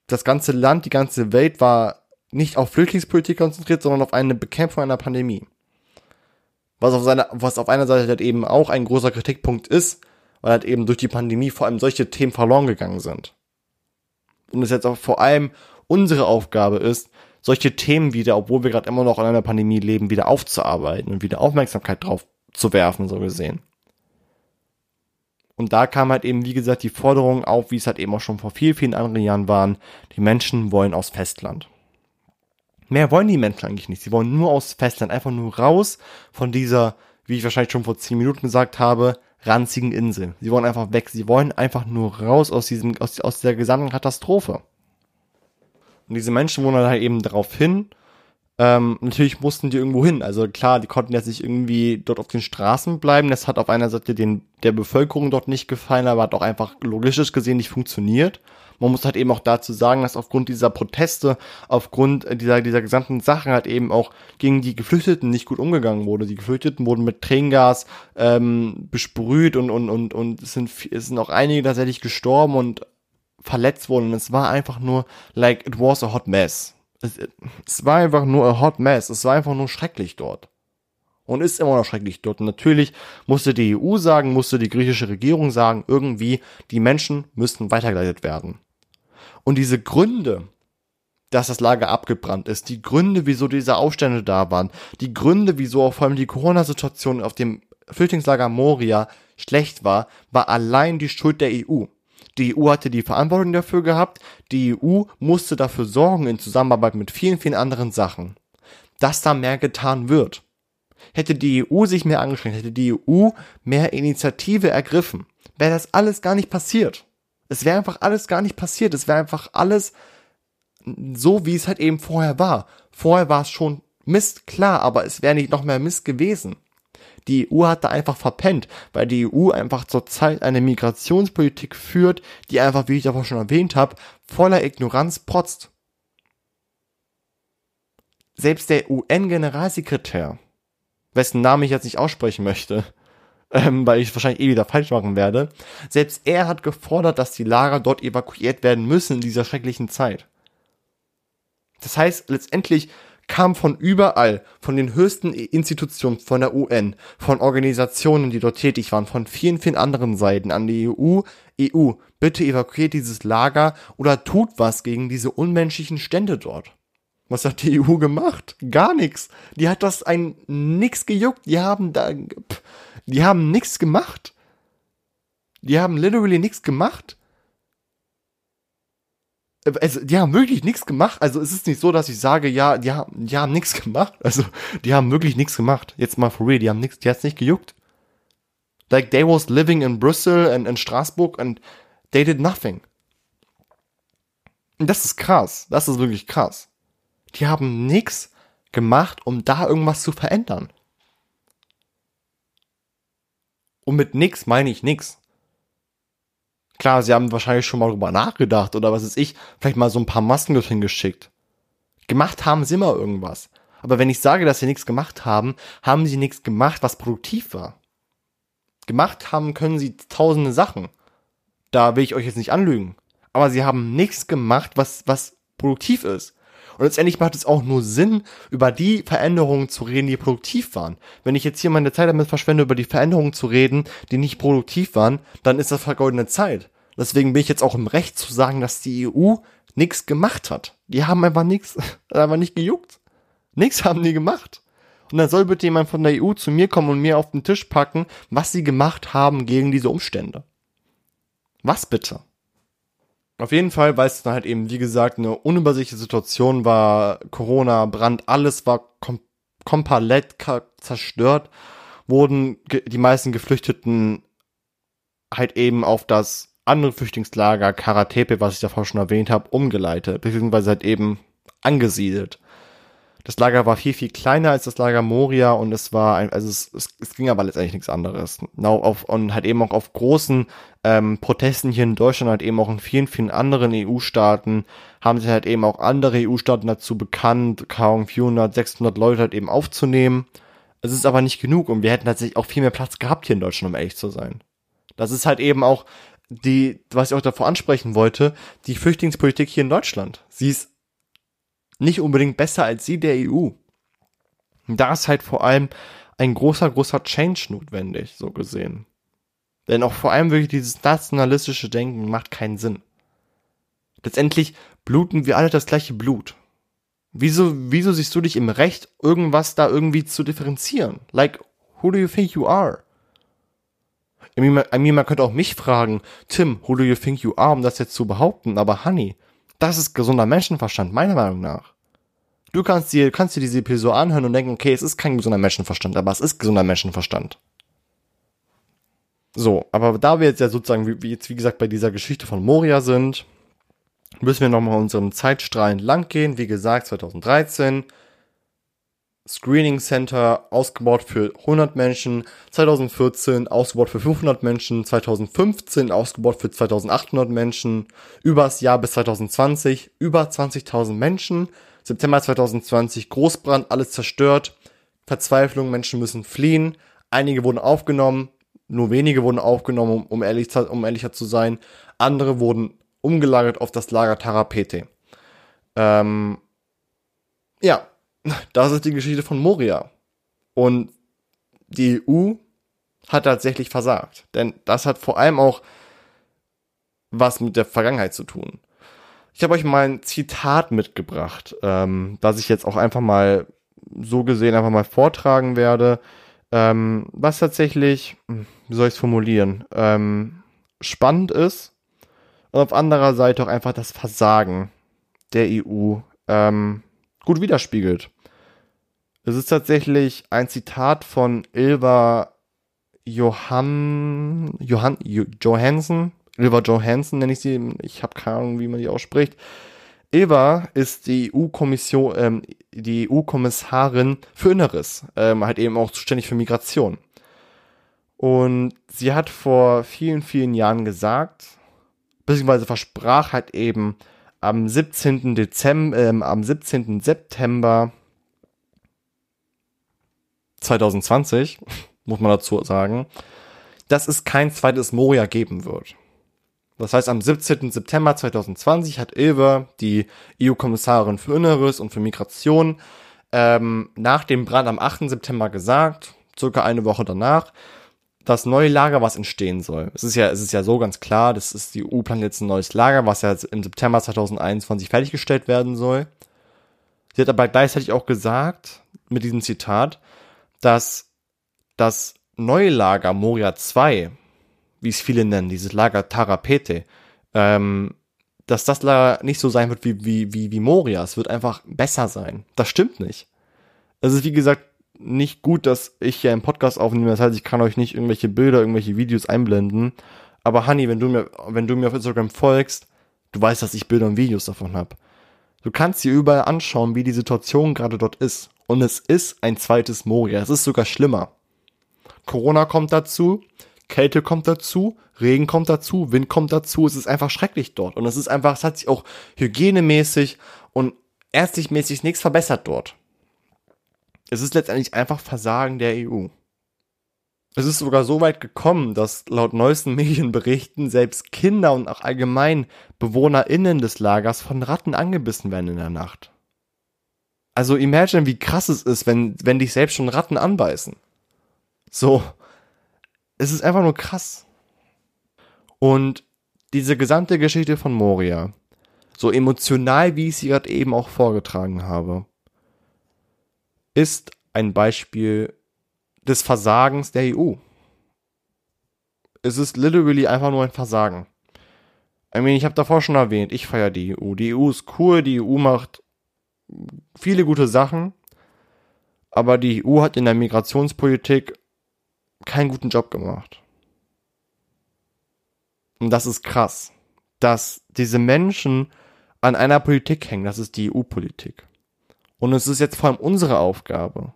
Das ganze Land, die ganze Welt war nicht auf Flüchtlingspolitik konzentriert, sondern auf eine Bekämpfung einer Pandemie. Was auf, seiner, was auf einer Seite halt eben auch ein großer Kritikpunkt ist, weil halt eben durch die Pandemie vor allem solche Themen verloren gegangen sind. Und es jetzt auch vor allem unsere Aufgabe ist, solche Themen wieder, obwohl wir gerade immer noch in einer Pandemie leben, wieder aufzuarbeiten und wieder Aufmerksamkeit drauf zu werfen, so gesehen. Und da kam halt eben, wie gesagt, die Forderung auf, wie es halt eben auch schon vor vielen, vielen anderen Jahren waren, die Menschen wollen aus Festland. Mehr wollen die Menschen eigentlich nicht. Sie wollen nur aus Festland, einfach nur raus von dieser, wie ich wahrscheinlich schon vor zehn Minuten gesagt habe, ranzigen Insel. Sie wollen einfach weg. Sie wollen einfach nur raus aus diesem, aus, aus der gesamten Katastrophe. Und diese Menschen wollen halt eben darauf hin, Ähm, natürlich mussten die irgendwo hin. Also klar, die konnten jetzt nicht irgendwie dort auf den Straßen bleiben. Das hat auf einer Seite den, der Bevölkerung dort nicht gefallen, aber hat auch einfach logistisch gesehen nicht funktioniert. Man muss halt eben auch dazu sagen, dass aufgrund dieser Proteste, aufgrund dieser, dieser gesamten Sachen halt eben auch gegen die Geflüchteten nicht gut umgegangen wurde. Die Geflüchteten wurden mit Tränengas ähm, besprüht und, und, und, und es sind, es sind auch einige tatsächlich gestorben und verletzt worden. Und es war einfach nur, like, it was a hot mess. Es, es war einfach nur a hot mess. Es war einfach nur schrecklich dort und ist immer noch schrecklich dort. Und natürlich musste die EU sagen, musste die griechische Regierung sagen, irgendwie, die Menschen müssten weitergeleitet werden. Und diese Gründe, dass das Lager abgebrannt ist, die Gründe, wieso diese Aufstände da waren, die Gründe, wieso auch vor allem die Corona-Situation auf dem Flüchtlingslager Moria schlecht war, war allein die Schuld der EU. Die EU hatte die Verantwortung dafür gehabt, die EU musste dafür sorgen in Zusammenarbeit mit vielen, vielen anderen Sachen, dass da mehr getan wird. Hätte die EU sich mehr angestrengt, hätte die EU mehr Initiative ergriffen, wäre das alles gar nicht passiert. Es wäre einfach alles gar nicht passiert. Es wäre einfach alles so, wie es halt eben vorher war. Vorher war es schon Mist, klar, aber es wäre nicht noch mehr Mist gewesen. Die EU hat da einfach verpennt, weil die EU einfach zurzeit eine Migrationspolitik führt, die einfach, wie ich davor schon erwähnt habe, voller Ignoranz protzt. Selbst der UN-Generalsekretär, wessen Namen ich jetzt nicht aussprechen möchte, (laughs) ähm, weil ich es wahrscheinlich eh wieder falsch machen werde. Selbst er hat gefordert, dass die Lager dort evakuiert werden müssen in dieser schrecklichen Zeit. Das heißt, letztendlich kam von überall, von den höchsten Institutionen, von der UN, von Organisationen, die dort tätig waren, von vielen, vielen anderen Seiten an die EU, EU, bitte evakuiert dieses Lager oder tut was gegen diese unmenschlichen Stände dort. Was hat die EU gemacht? Gar nichts. Die hat das ein nix gejuckt. Die haben da, pff, die haben nichts gemacht. Die haben literally nichts gemacht. Also, die haben wirklich nichts gemacht. Also, es ist nicht so, dass ich sage, ja, die haben, die haben nichts gemacht. Also, die haben wirklich nichts gemacht. Jetzt mal for real, die haben nichts, die hat's nicht gejuckt. Like, they was living in Brüssel and in Straßburg and they did nothing. Und das ist krass. Das ist wirklich krass. Die haben nichts gemacht, um da irgendwas zu verändern. Und mit nix meine ich nix. Klar, sie haben wahrscheinlich schon mal drüber nachgedacht oder was ist ich, vielleicht mal so ein paar Masken dorthin geschickt. Gemacht haben sie immer irgendwas. Aber wenn ich sage, dass sie nichts gemacht haben, haben sie nichts gemacht, was produktiv war. Gemacht haben können sie tausende Sachen. Da will ich euch jetzt nicht anlügen. Aber sie haben nichts gemacht, was, was produktiv ist. Und letztendlich macht es auch nur Sinn, über die Veränderungen zu reden, die produktiv waren. Wenn ich jetzt hier meine Zeit damit verschwende, über die Veränderungen zu reden, die nicht produktiv waren, dann ist das vergoldene Zeit. Deswegen bin ich jetzt auch im Recht zu sagen, dass die EU nichts gemacht hat. Die haben einfach nichts, (laughs) einfach nicht gejuckt. Nichts haben die gemacht. Und dann soll bitte jemand von der EU zu mir kommen und mir auf den Tisch packen, was sie gemacht haben gegen diese Umstände. Was bitte? Auf jeden Fall, weil es dann halt eben, wie gesagt, eine unübersichtliche Situation war, Corona, Brand, alles war kom komplett zerstört, wurden die meisten Geflüchteten halt eben auf das andere Flüchtlingslager Karatepe, was ich davor schon erwähnt habe, umgeleitet, beziehungsweise halt eben angesiedelt. Das Lager war viel, viel kleiner als das Lager Moria und es war ein, also es, es, es ging aber letztendlich nichts anderes. Auf, und halt eben auch auf großen ähm, Protesten hier in Deutschland, halt eben auch in vielen, vielen anderen EU-Staaten, haben sich halt eben auch andere EU-Staaten dazu bekannt, kaum 400, 600 Leute halt eben aufzunehmen. Es ist aber nicht genug und wir hätten tatsächlich auch viel mehr Platz gehabt hier in Deutschland, um ehrlich zu sein. Das ist halt eben auch die, was ich auch davor ansprechen wollte, die Flüchtlingspolitik hier in Deutschland. Sie ist nicht unbedingt besser als die der EU. Da ist halt vor allem ein großer, großer Change notwendig, so gesehen. Denn auch vor allem wirklich dieses nationalistische Denken macht keinen Sinn. Letztendlich bluten wir alle das gleiche Blut. Wieso, wieso siehst du dich im Recht, irgendwas da irgendwie zu differenzieren? Like, who do you think you are? I mean, I mean, man könnte auch mich fragen, Tim, who do you think you are, um das jetzt zu behaupten, aber Honey, das ist gesunder Menschenverstand, meiner Meinung nach. Du kannst dir, kannst dir diese Episode anhören und denken, okay, es ist kein gesunder Menschenverstand, aber es ist gesunder Menschenverstand. So, aber da wir jetzt ja sozusagen, wie, jetzt wie gesagt bei dieser Geschichte von Moria sind, müssen wir nochmal unserem Zeitstrahl entlang gehen. Wie gesagt, 2013, Screening Center ausgebaut für 100 Menschen, 2014 ausgebaut für 500 Menschen, 2015 ausgebaut für 2800 Menschen, übers Jahr bis 2020 über 20.000 Menschen, September 2020 Großbrand, alles zerstört, Verzweiflung, Menschen müssen fliehen, einige wurden aufgenommen, nur wenige wurden aufgenommen, um, ehrlich, um ehrlicher zu sein, andere wurden umgelagert auf das Lager Tarapete. Ähm, ja, (laughs) das ist die Geschichte von Moria. Und die EU hat tatsächlich versagt. Denn das hat vor allem auch was mit der Vergangenheit zu tun. Ich habe euch mal ein Zitat mitgebracht, ähm, das ich jetzt auch einfach mal so gesehen einfach mal vortragen werde, ähm, was tatsächlich, wie soll ich es formulieren, ähm, spannend ist und auf anderer Seite auch einfach das Versagen der EU ähm, gut widerspiegelt. Es ist tatsächlich ein Zitat von Ilva Johann, Johann, Johansson, Ilva Johansson nenne ich sie, ich habe keine Ahnung, wie man die ausspricht. Ilva ist die EU-Kommission, ähm, die EU-Kommissarin für Inneres, ähm, halt eben auch zuständig für Migration. Und sie hat vor vielen, vielen Jahren gesagt, beziehungsweise versprach halt eben am 17. Dezember, ähm, am 17. September 2020, (laughs) muss man dazu sagen, dass es kein zweites Moria geben wird. Das heißt, am 17. September 2020 hat Ilve, die EU-Kommissarin für Inneres und für Migration, ähm, nach dem Brand am 8. September gesagt, circa eine Woche danach, das neue Lager, was entstehen soll. Es ist ja, es ist ja so ganz klar, das ist die EU plant jetzt ein neues Lager, was ja im September 2021 fertiggestellt werden soll. Sie hat aber gleichzeitig auch gesagt, mit diesem Zitat, dass das neue Lager Moria 2, wie es viele nennen, dieses Lager Tarapete, ähm, dass das Lager nicht so sein wird wie, wie, wie, wie Moria. Es wird einfach besser sein. Das stimmt nicht. Es ist, wie gesagt, nicht gut, dass ich hier einen Podcast aufnehme. Das heißt, ich kann euch nicht irgendwelche Bilder, irgendwelche Videos einblenden. Aber Honey, wenn du mir, wenn du mir auf Instagram folgst, du weißt, dass ich Bilder und Videos davon habe. Du kannst dir überall anschauen, wie die Situation gerade dort ist. Und es ist ein zweites Moria. Es ist sogar schlimmer. Corona kommt dazu, Kälte kommt dazu, Regen kommt dazu, Wind kommt dazu. Es ist einfach schrecklich dort. Und es ist einfach, es hat sich auch hygienemäßig und ärztlichmäßig nichts verbessert dort. Es ist letztendlich einfach Versagen der EU. Es ist sogar so weit gekommen, dass laut neuesten Medienberichten selbst Kinder und auch allgemein BewohnerInnen des Lagers von Ratten angebissen werden in der Nacht. Also imagine, wie krass es ist, wenn, wenn dich selbst schon Ratten anbeißen. So. Es ist einfach nur krass. Und diese gesamte Geschichte von Moria, so emotional, wie ich sie gerade eben auch vorgetragen habe, ist ein Beispiel des Versagens der EU. Es ist literally einfach nur ein Versagen. I mean, ich habe davor schon erwähnt, ich feiere die EU. Die EU ist cool, die EU macht viele gute Sachen, aber die EU hat in der Migrationspolitik keinen guten Job gemacht. Und das ist krass, dass diese Menschen an einer Politik hängen, das ist die EU-Politik. Und es ist jetzt vor allem unsere Aufgabe,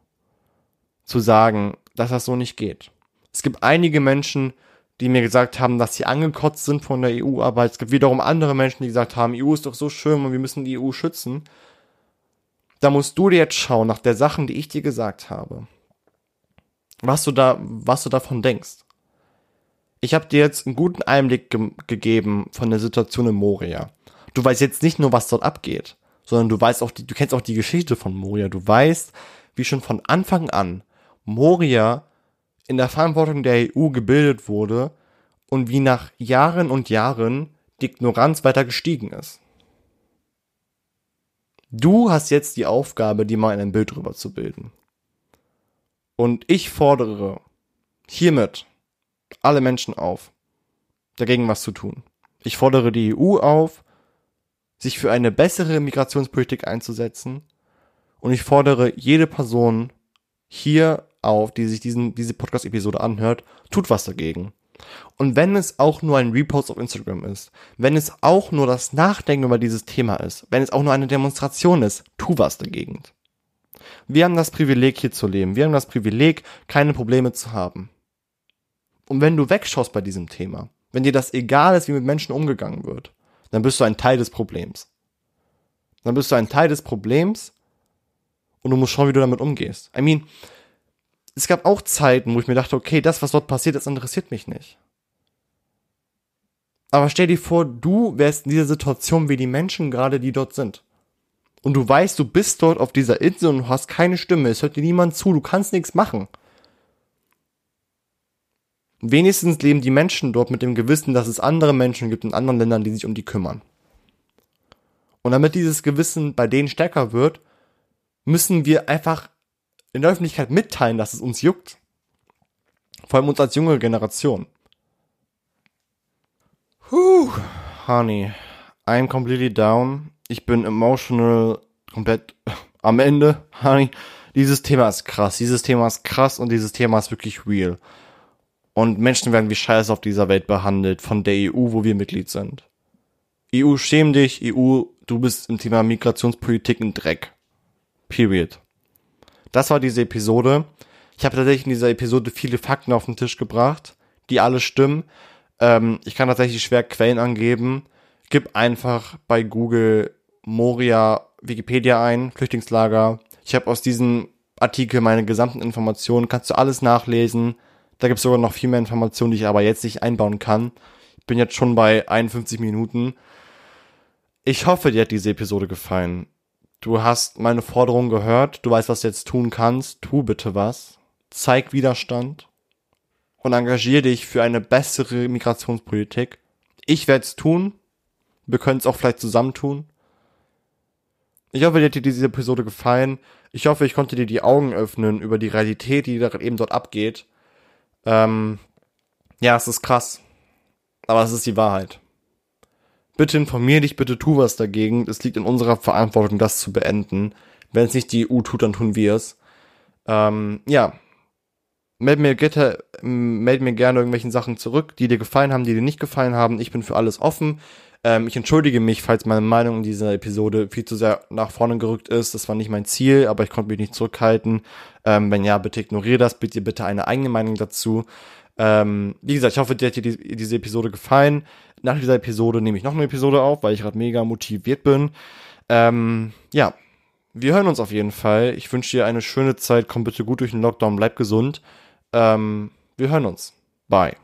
zu sagen, dass das so nicht geht. Es gibt einige Menschen, die mir gesagt haben, dass sie angekotzt sind von der EU, aber es gibt wiederum andere Menschen, die gesagt haben, EU ist doch so schön und wir müssen die EU schützen da musst du dir jetzt schauen nach der Sachen, die ich dir gesagt habe. Was du da, was du davon denkst. Ich habe dir jetzt einen guten Einblick ge gegeben von der Situation in Moria. Du weißt jetzt nicht nur, was dort abgeht, sondern du weißt auch, die, du kennst auch die Geschichte von Moria. Du weißt, wie schon von Anfang an Moria in der Verantwortung der EU gebildet wurde und wie nach Jahren und Jahren die Ignoranz weiter gestiegen ist. Du hast jetzt die Aufgabe, dir mal ein Bild drüber zu bilden. Und ich fordere hiermit alle Menschen auf, dagegen was zu tun. Ich fordere die EU auf, sich für eine bessere Migrationspolitik einzusetzen. Und ich fordere jede Person hier auf, die sich diesen, diese Podcast-Episode anhört, tut was dagegen. Und wenn es auch nur ein Repost auf Instagram ist, wenn es auch nur das Nachdenken über dieses Thema ist, wenn es auch nur eine Demonstration ist, tu was dagegen. Wir haben das Privileg, hier zu leben. Wir haben das Privileg, keine Probleme zu haben. Und wenn du wegschaust bei diesem Thema, wenn dir das egal ist, wie mit Menschen umgegangen wird, dann bist du ein Teil des Problems. Dann bist du ein Teil des Problems und du musst schauen, wie du damit umgehst. I mean, es gab auch Zeiten, wo ich mir dachte, okay, das, was dort passiert, das interessiert mich nicht. Aber stell dir vor, du wärst in dieser Situation wie die Menschen gerade, die dort sind. Und du weißt, du bist dort auf dieser Insel und du hast keine Stimme, es hört dir niemand zu, du kannst nichts machen. Wenigstens leben die Menschen dort mit dem Gewissen, dass es andere Menschen gibt in anderen Ländern, die sich um die kümmern. Und damit dieses Gewissen bei denen stärker wird, müssen wir einfach in der Öffentlichkeit mitteilen, dass es uns juckt. Vor allem uns als junge Generation. Huh, honey, I'm completely down. Ich bin emotional komplett am Ende, honey. Dieses Thema ist krass. Dieses Thema ist krass und dieses Thema ist wirklich real. Und Menschen werden wie Scheiße auf dieser Welt behandelt von der EU, wo wir Mitglied sind. EU, schäm dich, EU, du bist im Thema Migrationspolitik ein Dreck. Period. Das war diese Episode. Ich habe tatsächlich in dieser Episode viele Fakten auf den Tisch gebracht, die alle stimmen. Ähm, ich kann tatsächlich schwer Quellen angeben. Gib einfach bei Google Moria Wikipedia ein, Flüchtlingslager. Ich habe aus diesem Artikel meine gesamten Informationen, kannst du alles nachlesen. Da gibt es sogar noch viel mehr Informationen, die ich aber jetzt nicht einbauen kann. Ich bin jetzt schon bei 51 Minuten. Ich hoffe, dir hat diese Episode gefallen. Du hast meine Forderung gehört, du weißt, was du jetzt tun kannst, tu bitte was. Zeig Widerstand und engagier dich für eine bessere Migrationspolitik. Ich werde es tun. Wir können es auch vielleicht zusammen tun. Ich hoffe, dir hat diese Episode gefallen. Ich hoffe, ich konnte dir die Augen öffnen über die Realität, die da eben dort abgeht. Ähm, ja, es ist krass. Aber es ist die Wahrheit. Bitte informier dich, bitte tu was dagegen. Es liegt in unserer Verantwortung, das zu beenden. Wenn es nicht die EU tut, dann tun wir es. Ähm, ja. Meld mir, Gitter, meld mir gerne irgendwelchen Sachen zurück, die dir gefallen haben, die dir nicht gefallen haben. Ich bin für alles offen. Ähm, ich entschuldige mich, falls meine Meinung in dieser Episode viel zu sehr nach vorne gerückt ist. Das war nicht mein Ziel, aber ich konnte mich nicht zurückhalten. Ähm, wenn ja, bitte ignoriere das. Bitte bitte eine eigene Meinung dazu. Ähm, wie gesagt, ich hoffe, dir hat dir die, diese Episode gefallen. Nach dieser Episode nehme ich noch eine Episode auf, weil ich gerade mega motiviert bin. Ähm, ja, wir hören uns auf jeden Fall. Ich wünsche dir eine schöne Zeit. Komm bitte gut durch den Lockdown, bleib gesund. Ähm, wir hören uns. Bye.